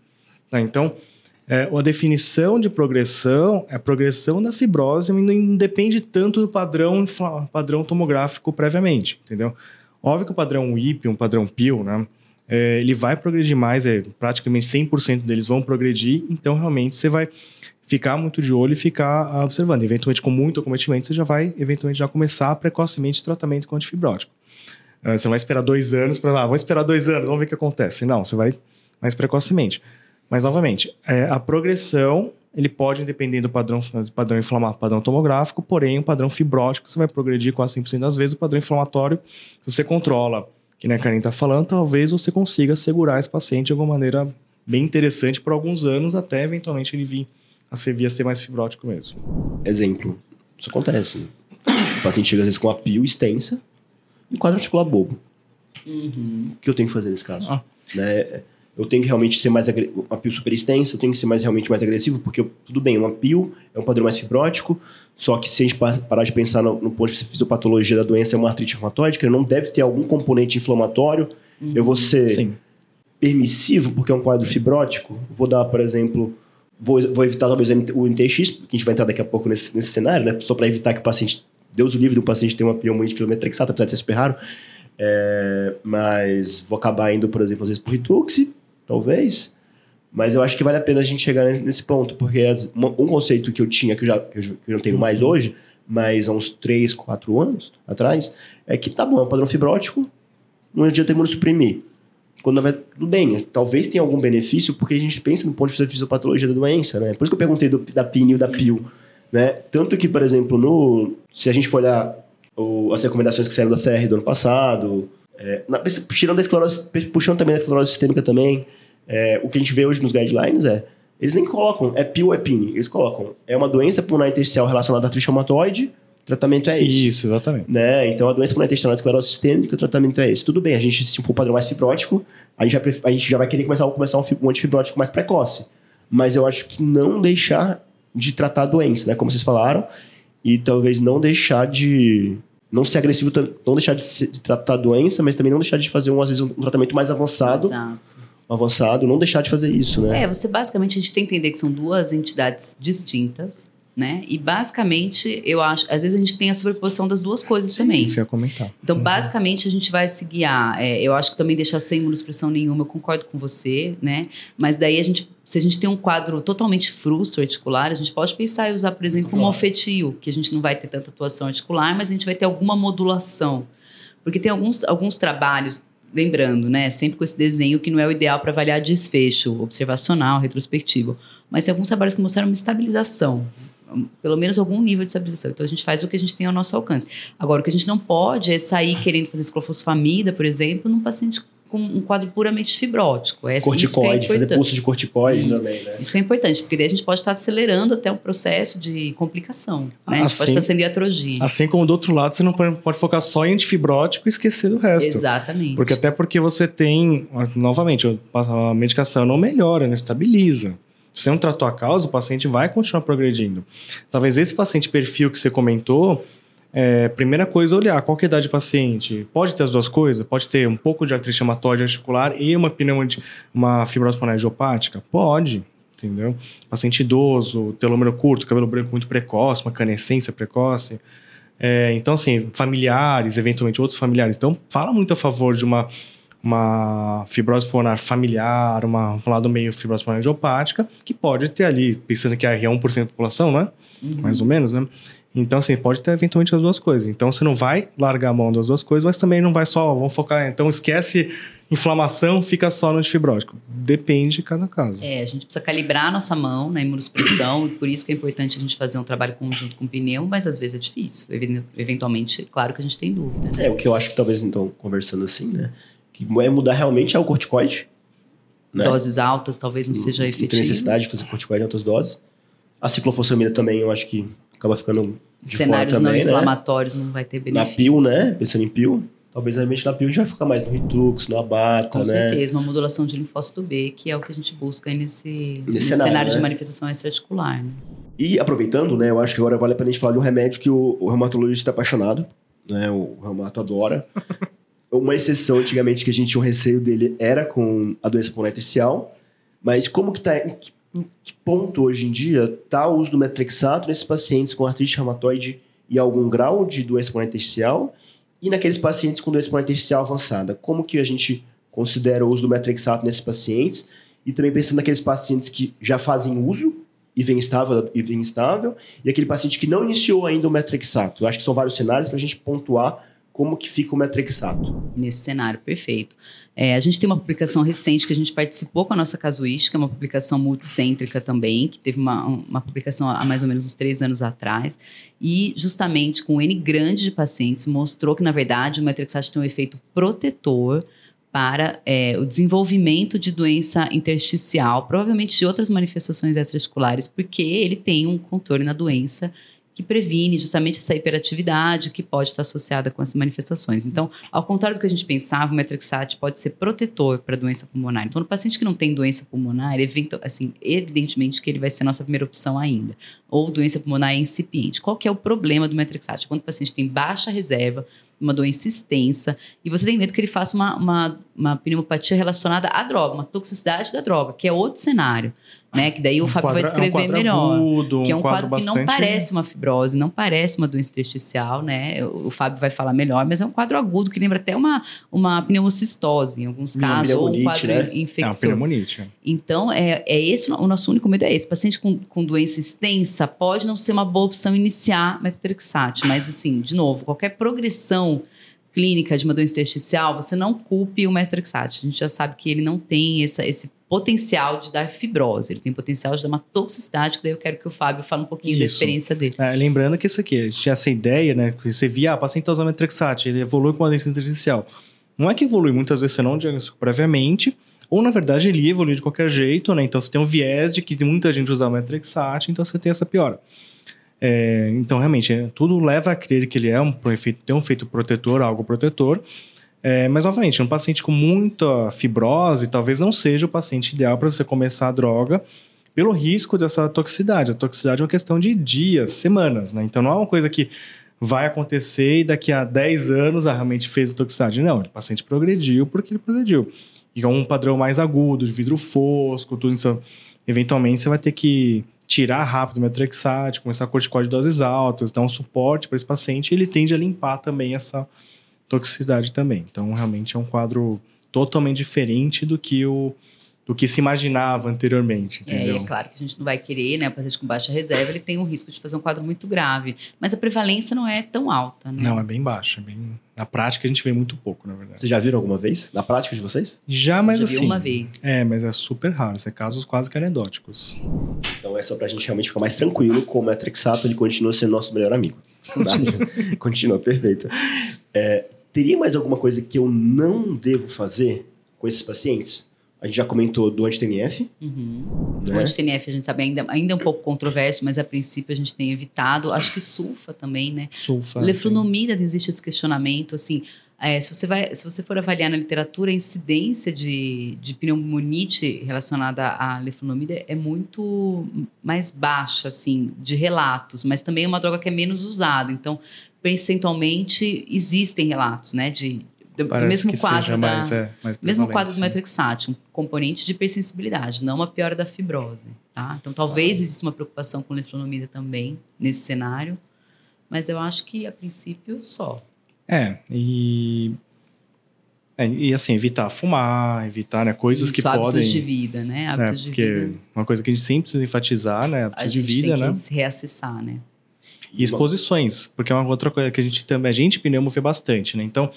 Tá? Então, é, a definição de progressão é a progressão da fibrose, não depende tanto do padrão, padrão tomográfico previamente, entendeu? Óbvio que o padrão IP, um padrão PIL, né? É, ele vai progredir mais, é, praticamente 100% deles vão progredir, então realmente você vai ficar muito de olho e ficar observando. Eventualmente, com muito acometimento, você já vai, eventualmente, já começar precocemente o tratamento com antifibrótico. É, você não vai esperar dois anos para, ah, vamos esperar dois anos, vamos ver o que acontece. Não, você vai mais precocemente. Mas, novamente, é, a progressão ele pode depender do padrão, padrão inflamatório, padrão tomográfico, porém, o padrão fibrótico você vai progredir quase 100% das vezes. O padrão inflamatório, se você controla, que nem a Karen está falando, talvez você consiga segurar esse paciente de alguma maneira bem interessante por alguns anos, até eventualmente ele vir a ser, via ser mais fibrótico mesmo. Exemplo, isso acontece. O paciente chega às vezes com a pio extensa e quadro articular bobo. Uhum. O que eu tenho que fazer nesse caso? Ah. Né? eu tenho que realmente ser mais uma pio super extensa, eu tenho que ser mais realmente mais agressivo, porque eu, tudo bem, uma pio é um padrão mais fibrótico, só que se a gente parar de pensar no, no ponto de fisiopatologia da doença, é uma artrite reumatoide, que não deve ter algum componente inflamatório, uhum. eu vou ser Sim. permissivo, porque é um quadro fibrótico, vou dar, por exemplo, vou, vou evitar talvez o NTX, que a gente vai entrar daqui a pouco nesse, nesse cenário, né, só para evitar que o paciente, Deus o livre do paciente ter uma pneumonia quilometrexata, apesar de ser super raro, é, mas vou acabar indo, por exemplo, às vezes por Rituxi, talvez. Mas eu acho que vale a pena a gente chegar nesse ponto, porque as, um conceito que eu tinha, que eu, já, que eu, que eu não tenho uhum. mais hoje, mas há uns 3, 4 anos atrás, é que tá bom, é um padrão fibrótico, não adianta suprimir. Quando vai tudo bem, talvez tenha algum benefício, porque a gente pensa no ponto de vista da fisiopatologia da doença, né? Por isso que eu perguntei do, da PIN e da PIL, né? Tanto que, por exemplo, no, se a gente for olhar o, as recomendações que saíram da CR do ano passado, é, na, puxando, da esclerose, puxando também da esclerose sistêmica também, é, o que a gente vê hoje nos guidelines é, eles nem colocam, é PIL ou é PIN, eles colocam, é uma doença pulmonar intersticial relacionada à artrite reumatoide, tratamento é esse. Isso, exatamente. Né? Então, a doença pulmonar intersticial esclerose sistêmica, o tratamento é esse. Tudo bem, a gente, se for um padrão mais fibrótico, a gente, já, a gente já vai querer começar, começar um, um antifibrótico mais precoce. Mas eu acho que não deixar de tratar a doença, né? Como vocês falaram, e talvez não deixar de não ser agressivo, não deixar de, se, de, tratar a doença, mas também não deixar de fazer um, às vezes, um tratamento mais avançado. Exato avançado, não deixar de fazer isso, né? É, você basicamente a gente tem que entender que são duas entidades distintas, né? E basicamente, eu acho, às vezes a gente tem a sobreposição das duas coisas Sim, também. Isso ia comentar. Então, uhum. basicamente, a gente vai se guiar. É, eu acho que também deixar sem imunossupressão nenhuma, eu concordo com você, né? Mas daí a gente, se a gente tem um quadro totalmente frustro articular, a gente pode pensar em usar, por exemplo, um mofetil, que a gente não vai ter tanta atuação articular, mas a gente vai ter alguma modulação. Porque tem alguns, alguns trabalhos lembrando, né, sempre com esse desenho que não é o ideal para avaliar desfecho observacional, retrospectivo, mas tem alguns trabalhos que mostraram uma estabilização, pelo menos algum nível de estabilização. Então a gente faz o que a gente tem ao nosso alcance. Agora o que a gente não pode é sair querendo fazer ciclofosfamida, por exemplo, num paciente com um quadro puramente fibrótico. É, corticoide, é fazer pulso de corticoide isso, também, né? Isso que é importante, porque daí a gente pode estar acelerando até um processo de complicação, né? Assim, a gente pode estar sendo iatrogênico. Assim como do outro lado, você não pode focar só em antifibrótico e esquecer do resto. Exatamente. Porque até porque você tem, novamente, a medicação não melhora, não estabiliza. Se você não tratou a causa, o paciente vai continuar progredindo. Talvez esse paciente perfil que você comentou é, primeira coisa, olhar qual é a idade do paciente. Pode ter as duas coisas? Pode ter um pouco de artrite reumatoide articular e uma pneumonia, uma fibrose pulmonar idiopática? Pode, entendeu? Paciente idoso, telômero curto, cabelo branco muito precoce, uma canescência precoce. É, então, assim, familiares, eventualmente outros familiares. Então, fala muito a favor de uma, uma fibrose pulmonar familiar, uma, um lado meio fibrose pulmonar idiopática, que pode ter ali, pensando que a R é 1% da população, né? Uhum. Mais ou menos, né? Então, assim, pode ter eventualmente as duas coisas. Então, você não vai largar a mão das duas coisas, mas também não vai só, vamos focar, então esquece inflamação, fica só no antifibrótico. Depende de cada caso. É, a gente precisa calibrar a nossa mão na imunossupressão, e por isso que é importante a gente fazer um trabalho conjunto com o pneu, mas às vezes é difícil. Eventualmente, claro que a gente tem dúvida. Né? É, o que eu acho que talvez, então, conversando assim, né, que é mudar realmente é o corticoide. Né? Doses altas talvez não seja efetivo. Tem necessidade de fazer corticoide em altas doses. A ciclofosfamida também, eu acho que acaba ficando de Cenários também, não né? inflamatórios não vai ter benefício. Na PIL, né? Pensando em PIL, talvez realmente na PIL a gente vai focar mais no Ritux, no Abata, Com né? certeza, uma modulação de linfócito B, que é o que a gente busca nesse, nesse, nesse cenário, cenário né? de manifestação extraarticular. Né? E aproveitando, né, eu acho que agora vale a pena a gente falar de um remédio que o, o reumatologista está apaixonado, né, o reumato adora. Uma exceção antigamente que a gente tinha um receio dele era com a doença pulmonar mas como que está em, em que ponto hoje em dia está o uso do metrexato nesses pacientes com artrite reumatoide e algum grau de doença pulmonar e naqueles pacientes com doença pulmonar avançada? Como que a gente considera o uso do metrexato nesses pacientes? E também pensando naqueles pacientes que já fazem uso e vem estável, e vem estável, e aquele paciente que não iniciou ainda o metrexato. Eu acho que são vários cenários para a gente pontuar como que fica o metrexato. Nesse cenário, perfeito. É, a gente tem uma publicação recente que a gente participou com a nossa casuística, uma publicação multicêntrica também, que teve uma, uma publicação há mais ou menos uns três anos atrás, e justamente com N grande de pacientes mostrou que, na verdade, o metrexato tem um efeito protetor para é, o desenvolvimento de doença intersticial, provavelmente de outras manifestações extraarticulares, porque ele tem um contorno na doença que previne justamente essa hiperatividade que pode estar associada com essas manifestações. Então, ao contrário do que a gente pensava, o metrexate pode ser protetor para doença pulmonar. Então, no paciente que não tem doença pulmonar, evento, assim, evidentemente que ele vai ser a nossa primeira opção ainda. Ou doença pulmonar incipiente. Qual que é o problema do metrexate? Quando o paciente tem baixa reserva, uma doença extensa, e você tem medo que ele faça uma, uma, uma pneumopatia relacionada à droga, uma toxicidade da droga, que é outro cenário, né? Que daí o um Fábio quadro, vai descrever é um melhor. Agudo, que é um, quadro, quadro, que não parece uma fibrose, não parece uma doença intersticial, né? O Fábio vai falar melhor, mas é um quadro agudo que lembra até uma, uma pneumocistose, em alguns casos, ou um quadro né? infeccioso. É uma pneumonite. Então, é, é esse o nosso único medo é esse. Paciente com, com doença extensa pode não ser uma boa opção iniciar metotrexate, mas assim, de novo, qualquer progressão clínica de uma doença intersticial, você não culpe o metrexate. A gente já sabe que ele não tem essa, esse potencial de dar fibrose, ele tem potencial de dar uma toxicidade, que daí eu quero que o Fábio fale um pouquinho isso. da experiência dele. É, lembrando que isso aqui, a gente tinha essa ideia, né, que você via, ah, o paciente está usando metrexate, ele evolui com uma doença intersticial. Não é que evolui, muitas vezes você não diagnostica previamente, ou na verdade ele evolui de qualquer jeito, né, então você tem um viés de que muita gente usa metrexate, então você tem essa piora. É, então, realmente, é, tudo leva a crer que ele é um, efeito, tem um efeito protetor, algo protetor. É, mas, novamente, um paciente com muita fibrose talvez não seja o paciente ideal para você começar a droga pelo risco dessa toxicidade. A toxicidade é uma questão de dias, semanas, né? Então, não é uma coisa que vai acontecer e daqui a 10 anos a realmente fez a toxicidade. Não, o paciente progrediu porque ele progrediu. E com um padrão mais agudo, de vidro fosco, tudo isso, eventualmente você vai ter que tirar rápido o metrexate, começar a corticóide de doses altas, dar um suporte para esse paciente, ele tende a limpar também essa toxicidade também. Então, realmente é um quadro totalmente diferente do que o do que se imaginava anteriormente, entendeu? É, é claro que a gente não vai querer, né? O paciente com baixa reserva, ele tem um risco de fazer um quadro muito grave. Mas a prevalência não é tão alta, né? Não, é bem baixa. É bem... Na prática, a gente vê muito pouco, na verdade. Vocês já viram alguma vez? Na prática de vocês? Já, mas já assim... uma vez. É, mas é super raro. São casos quase que anedóticos. Então é só pra gente realmente ficar mais tranquilo com o Metrixato, ele continua sendo nosso melhor amigo. Continua. continua, perfeito. É, teria mais alguma coisa que eu não devo fazer com esses pacientes? A gente já comentou do anti-TNF. Uhum. Né? O anti-TNF a gente sabe ainda, ainda é um pouco controverso, mas a princípio a gente tem evitado. Acho que sulfa também, né? Sulfa. Leflunomida existe esse questionamento, assim. É, se, você vai, se você for avaliar na literatura, a incidência de, de pneumonite relacionada à leflunomida é muito mais baixa, assim, de relatos, mas também é uma droga que é menos usada. Então, percentualmente, existem relatos, né, de, do, do mesmo quadro da, mais, é, mais mesmo quadro do Matrixat, um componente de hipersensibilidade, não uma piora da fibrose, tá? Então talvez exista uma preocupação com leflunomida também nesse cenário, mas eu acho que a princípio só. É, e é, e assim, evitar fumar, evitar né, coisas Isso, que hábitos podem. hábitos de vida, né? Hábitos né, de vida. Uma coisa que a gente sempre precisa enfatizar, né? Hábitos de vida, né? se reacessar, né? E exposições, porque é uma outra coisa que a gente também, a gente pneumo vê bastante, né? Então,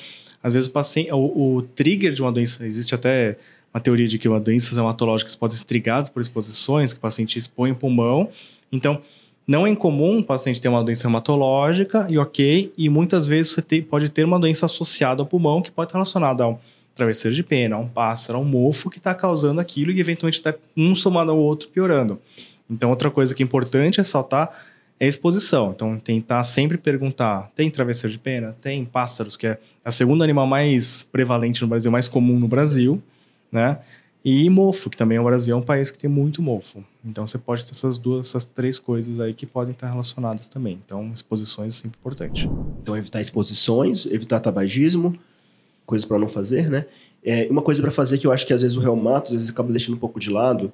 às vezes o paciente, o, o trigger de uma doença, existe até uma teoria de que doenças hematológicas podem ser trigadas por exposições, que o paciente expõe o pulmão. Então, não é incomum o paciente ter uma doença hematológica e ok, e muitas vezes você te, pode ter uma doença associada ao pulmão que pode estar relacionada a um travesseiro de pena, a um pássaro, a um mofo que está causando aquilo e eventualmente está um somado ao outro piorando. Então, outra coisa que é importante é saltar é exposição. Então, tentar sempre perguntar: tem travesseiro de pena? Tem pássaros, que é a segunda animal mais prevalente no Brasil, mais comum no Brasil, né? E mofo, que também o Brasil é um país que tem muito mofo. Então você pode ter essas duas, essas três coisas aí que podem estar relacionadas também. Então, exposições é sempre importante. Então, evitar exposições, evitar tabagismo, coisas para não fazer, né? É, uma coisa para fazer que eu acho que às vezes o reumato, às vezes acaba deixando um pouco de lado,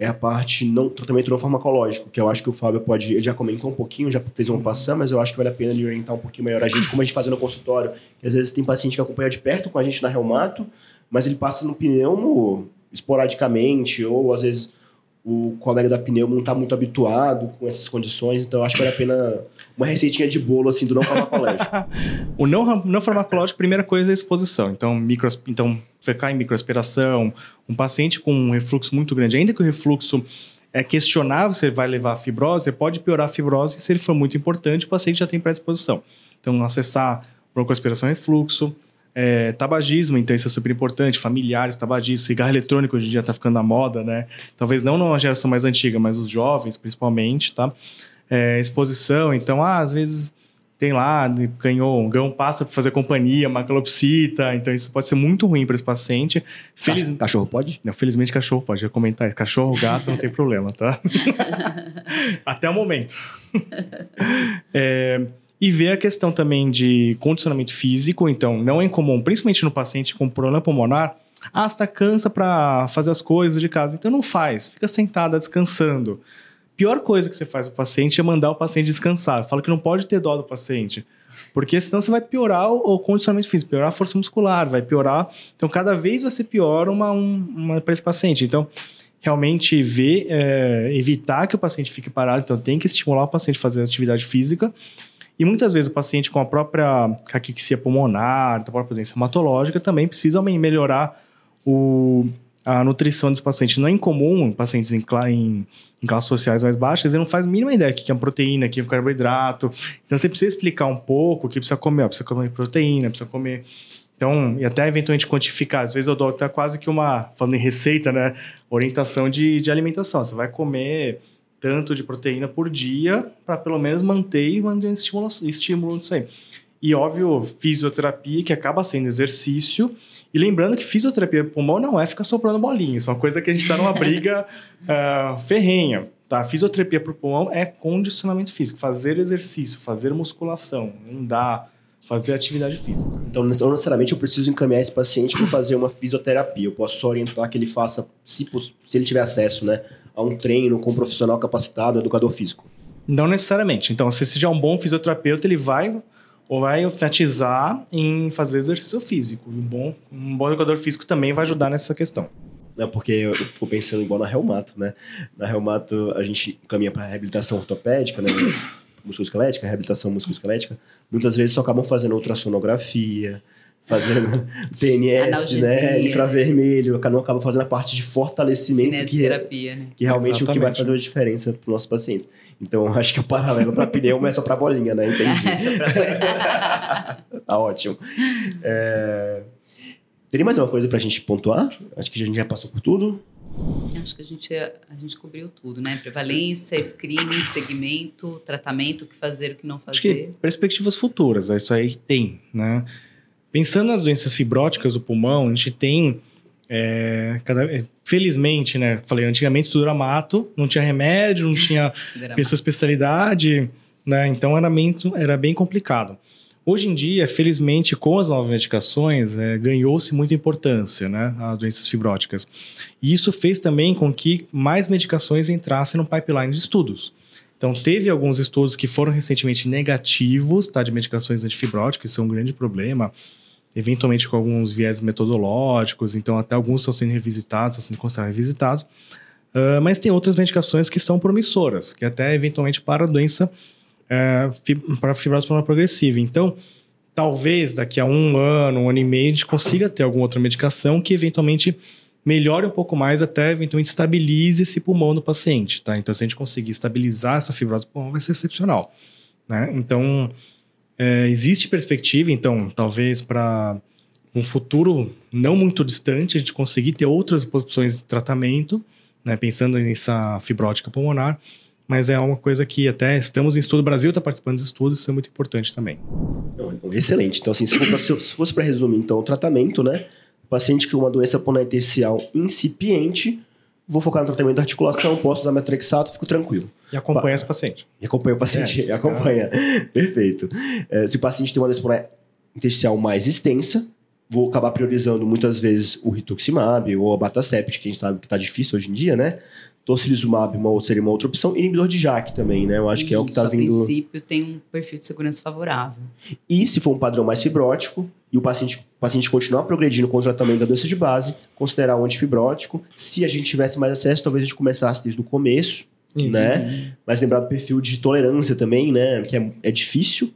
é a parte não tratamento não farmacológico, que eu acho que o Fábio pode, ele já comentou um pouquinho, já fez um passão, mas eu acho que vale a pena ele orientar um pouquinho melhor a gente, como a gente faz no consultório. Que às vezes tem paciente que acompanha de perto com a gente na reumato, mas ele passa no pneumo esporadicamente, ou às vezes o colega da pneumo não está muito habituado com essas condições, então acho que vale a pena uma receitinha de bolo assim do não farmacológico. o não, não farmacológico, primeira coisa é a exposição. Então, micro, então ficar em microaspiração, um paciente com um refluxo muito grande, ainda que o refluxo é questionável se ele vai levar a fibrose, pode piorar a fibrose se ele for muito importante, o paciente já tem predisposição. Então, acessar broncoaspiração refluxo, é, tabagismo, então isso é super importante, familiares, tabagismo, cigarro eletrônico hoje em dia está ficando na moda, né? Talvez não numa geração mais antiga, mas os jovens principalmente, tá? É, exposição, então, ah, às vezes tem lá, ganhou, um pássaro para fazer companhia, uma calopsita, então isso pode ser muito ruim para esse paciente. Feliz... Cachorro pode? Não, felizmente cachorro pode, já comentar. Cachorro, gato, não tem problema, tá? Até o momento. é, e ver a questão também de condicionamento físico, então não é incomum, principalmente no paciente com problema pulmonar, ah, está cansa para fazer as coisas de casa, então não faz, fica sentada descansando. Pior coisa que você faz o paciente é mandar o paciente descansar. Fala que não pode ter dó do paciente. Porque senão você vai piorar o, condicionamento físico, piorar a força muscular, vai piorar. Então, cada vez vai ser pior uma, uma para esse paciente. Então, realmente ver, é, evitar que o paciente fique parado. Então, tem que estimular o paciente a fazer atividade física e muitas vezes o paciente com a própria caquexia pulmonar, a própria doença hematológica, também precisa melhorar o, a nutrição desse paciente. Não é incomum em pacientes em, em, em classes sociais mais baixas, ele não faz a mínima ideia do que é uma proteína, o que é um carboidrato. Então você precisa explicar um pouco o que precisa comer. Ó, precisa comer proteína, precisa comer. Então, e até eventualmente quantificar. Às vezes eu dou até quase que uma, falando em receita, né? Orientação de, de alimentação. Você vai comer tanto de proteína por dia para pelo menos manter e manter estímulo, estímulo disso aí. E óbvio, fisioterapia, que acaba sendo exercício. E lembrando que fisioterapia pulmão não é ficar soprando bolinha, isso é uma coisa que a gente está numa briga uh, ferrenha. Tá? Fisioterapia para o pulmão é condicionamento físico, fazer exercício, fazer musculação, andar, fazer atividade física. Então, não necessariamente eu preciso encaminhar esse paciente para fazer uma fisioterapia. Eu posso só orientar que ele faça, se, se ele tiver acesso, né? A um treino com um profissional capacitado, um educador físico? Não necessariamente. Então, se você já é um bom fisioterapeuta, ele vai ou vai enfatizar em fazer exercício físico. Um bom, um bom educador físico também vai ajudar nessa questão. Não, porque eu fico pensando igual na reumato, né? Na reumato, a gente caminha para reabilitação ortopédica, né? musculoesquelética, reabilitação musculoesquelética. Muitas vezes só acabam fazendo ultrassonografia, fazendo TNS, né? Infravermelho, não acaba fazendo a parte de fortalecimento que, é, né? que realmente Exatamente. o que vai fazer a diferença para os nossos pacientes. Então, acho que o paralelo para pneu é só para bolinha, né? Entendi. É, só pra bolinha. tá ótimo. É... Teria mais uma coisa para a gente pontuar? Acho que a gente já passou por tudo. Acho que a gente, a gente cobriu tudo, né? Prevalência, screening, segmento, tratamento, o que fazer, o que não fazer. Acho que perspectivas futuras, isso aí tem, né? Pensando nas doenças fibróticas do pulmão, a gente tem. É, cada, é, felizmente, né? Falei, antigamente tudo era mato, não tinha remédio, não tinha pessoa especialidade, né? Então era bem, era bem complicado. Hoje em dia, felizmente, com as novas medicações, é, ganhou-se muita importância, né? As doenças fibróticas. E isso fez também com que mais medicações entrassem no pipeline de estudos. Então, teve alguns estudos que foram recentemente negativos, tá? De medicações antifibróticas, isso é um grande problema eventualmente com alguns viés metodológicos, então até alguns estão sendo revisitados, estão sendo considerados revisitados. Uh, mas tem outras medicações que são promissoras, que até eventualmente para a doença, uh, para fibrose pulmonar progressiva. Então, talvez daqui a um ano, um ano e meio, a gente consiga ter alguma outra medicação que eventualmente melhore um pouco mais, até eventualmente estabilize esse pulmão do paciente, tá? Então, se a gente conseguir estabilizar essa fibrose pulmonar, vai ser excepcional, né? Então, é, existe perspectiva, então, talvez para um futuro não muito distante, a gente conseguir ter outras opções de tratamento, né, pensando nessa fibrótica pulmonar, mas é uma coisa que até estamos em estudo, o Brasil está participando dos estudos, isso é muito importante também. Excelente. Então, assim, se fosse para resumir, então, o tratamento, né? Paciente com uma doença pulmonar intersticial incipiente, vou focar no tratamento da articulação, posso usar metrexato, fico tranquilo. E acompanha esse paciente. E acompanha o paciente, é, acompanha. Perfeito. É, se o paciente tem uma pulmonar intersticial mais extensa, vou acabar priorizando muitas vezes o rituximab ou a batacept, que a gente sabe que está difícil hoje em dia, né? Tocilizumab uma, seria uma outra opção. Inibidor de JAK também, né? Eu acho Isso, que é o que está vindo... a princípio tem um perfil de segurança favorável. E se for um padrão mais fibrótico e o paciente, o paciente continuar progredindo com o tratamento da doença de base, considerar o antifibrótico. Se a gente tivesse mais acesso, talvez a gente começasse desde o começo, uhum. né? Mas lembrar do perfil de tolerância também, né? Que é, é difícil.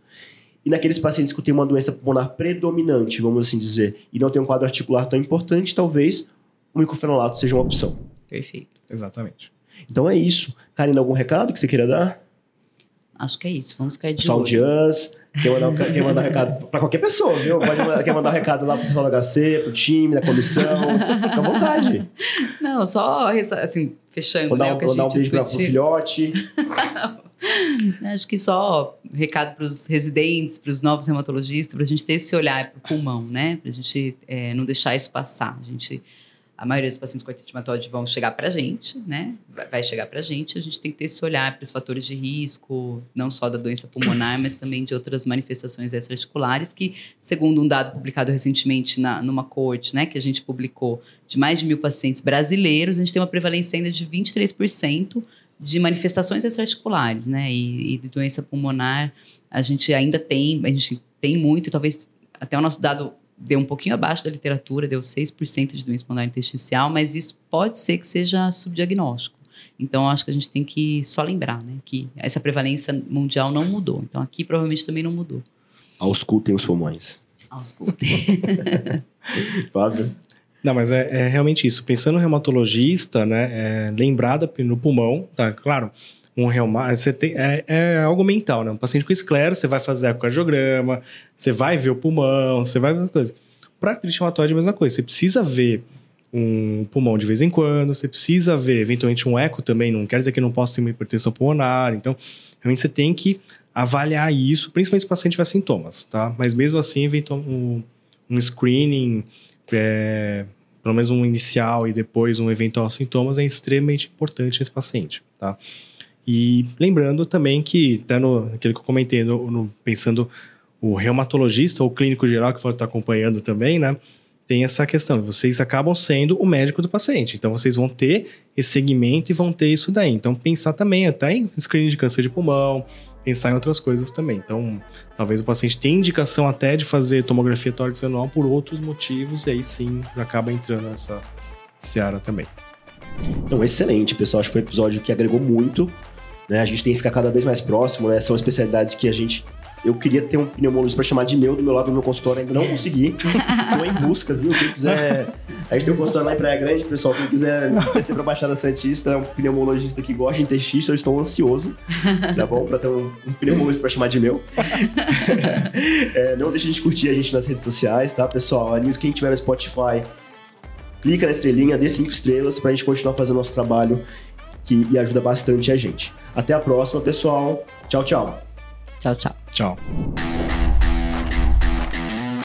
E naqueles pacientes que têm uma doença pulmonar predominante, vamos assim dizer, e não tem um quadro articular tão importante, talvez o micofenolato seja uma opção. Perfeito. Exatamente. Então é isso. Karina, algum recado que você queira dar? Acho que é isso. Vamos cair de Pessoal de US, quer mandar, quer mandar um recado para qualquer pessoa, viu? Pode mandar, quer mandar um recado lá pro pessoal do HC, pro time, da comissão. Fica à vontade. Não, só assim, fechando, vou né? Dar, o que vou dar um beijo para o filhote. Acho que só recado para os residentes, para os novos hematologistas, para a gente ter esse olhar para o pulmão, né? Para a gente é, não deixar isso passar. A gente a maioria dos pacientes com artrite vão chegar para a gente, né? Vai chegar para a gente. A gente tem que ter esse olhar para os fatores de risco, não só da doença pulmonar, mas também de outras manifestações extraarticulares, que, segundo um dado publicado recentemente na, numa corte, né, que a gente publicou, de mais de mil pacientes brasileiros, a gente tem uma prevalência ainda de 23% de manifestações extraarticulares, né? E, e de doença pulmonar, a gente ainda tem, a gente tem muito, talvez até o nosso dado deu um pouquinho abaixo da literatura, deu 6% de doença pulmonar intersticial, mas isso pode ser que seja subdiagnóstico. Então, acho que a gente tem que só lembrar, né, que essa prevalência mundial não mudou. Então, aqui provavelmente também não mudou. Auscultem os pulmões. Auscultem. Fábio? Não, mas é, é, realmente isso. Pensando no reumatologista, né, é, lembrada no pulmão, tá? Claro, um reumato, você tem, é, é, algo mental, né? Um paciente com esclero, você vai fazer ecocardiograma, você vai ver o pulmão, você vai ver as coisas. Para artrite reumatoide é a mesma coisa, você precisa ver um pulmão de vez em quando, você precisa ver eventualmente um eco também, não quer dizer que não possa ter uma hipertensão pulmonar, então realmente você tem que avaliar isso, principalmente se o paciente tiver sintomas, tá? Mas mesmo assim, um, um screening, é, pelo menos um inicial e depois um eventual sintomas é extremamente importante nesse paciente, tá? E lembrando também que, até no, aquilo que eu comentei, no, no, pensando o reumatologista ou clínico geral que for estar acompanhando também, né? Tem essa questão, vocês acabam sendo o médico do paciente, então vocês vão ter esse segmento e vão ter isso daí. Então, pensar também até em screening de câncer de pulmão, pensar em outras coisas também. Então, talvez o paciente tenha indicação até de fazer tomografia tórax anual por outros motivos, e aí sim acaba entrando nessa seara também. Então, excelente, pessoal. Acho que foi um episódio que agregou muito. Né? A gente tem que ficar cada vez mais próximo, né? São especialidades que a gente eu queria ter um pneumologista para chamar de meu do meu lado do meu consultório, ainda não consegui. Estou em busca, viu? Quem quiser. A gente tem um consultório lá em Praia Grande, pessoal. Quem quiser descer para Baixada Santista, é um pneumologista que gosta de intestino, eu estou ansioso, tá bom? Para ter um, um pneumologista para chamar de meu. é, não deixe de curtir a gente nas redes sociais, tá, pessoal? A news, quem tiver no Spotify, clica na estrelinha, dê cinco estrelas para a gente continuar fazendo nosso trabalho que e ajuda bastante a gente. Até a próxima, pessoal. Tchau, tchau. Tchau, tchau. Tchau.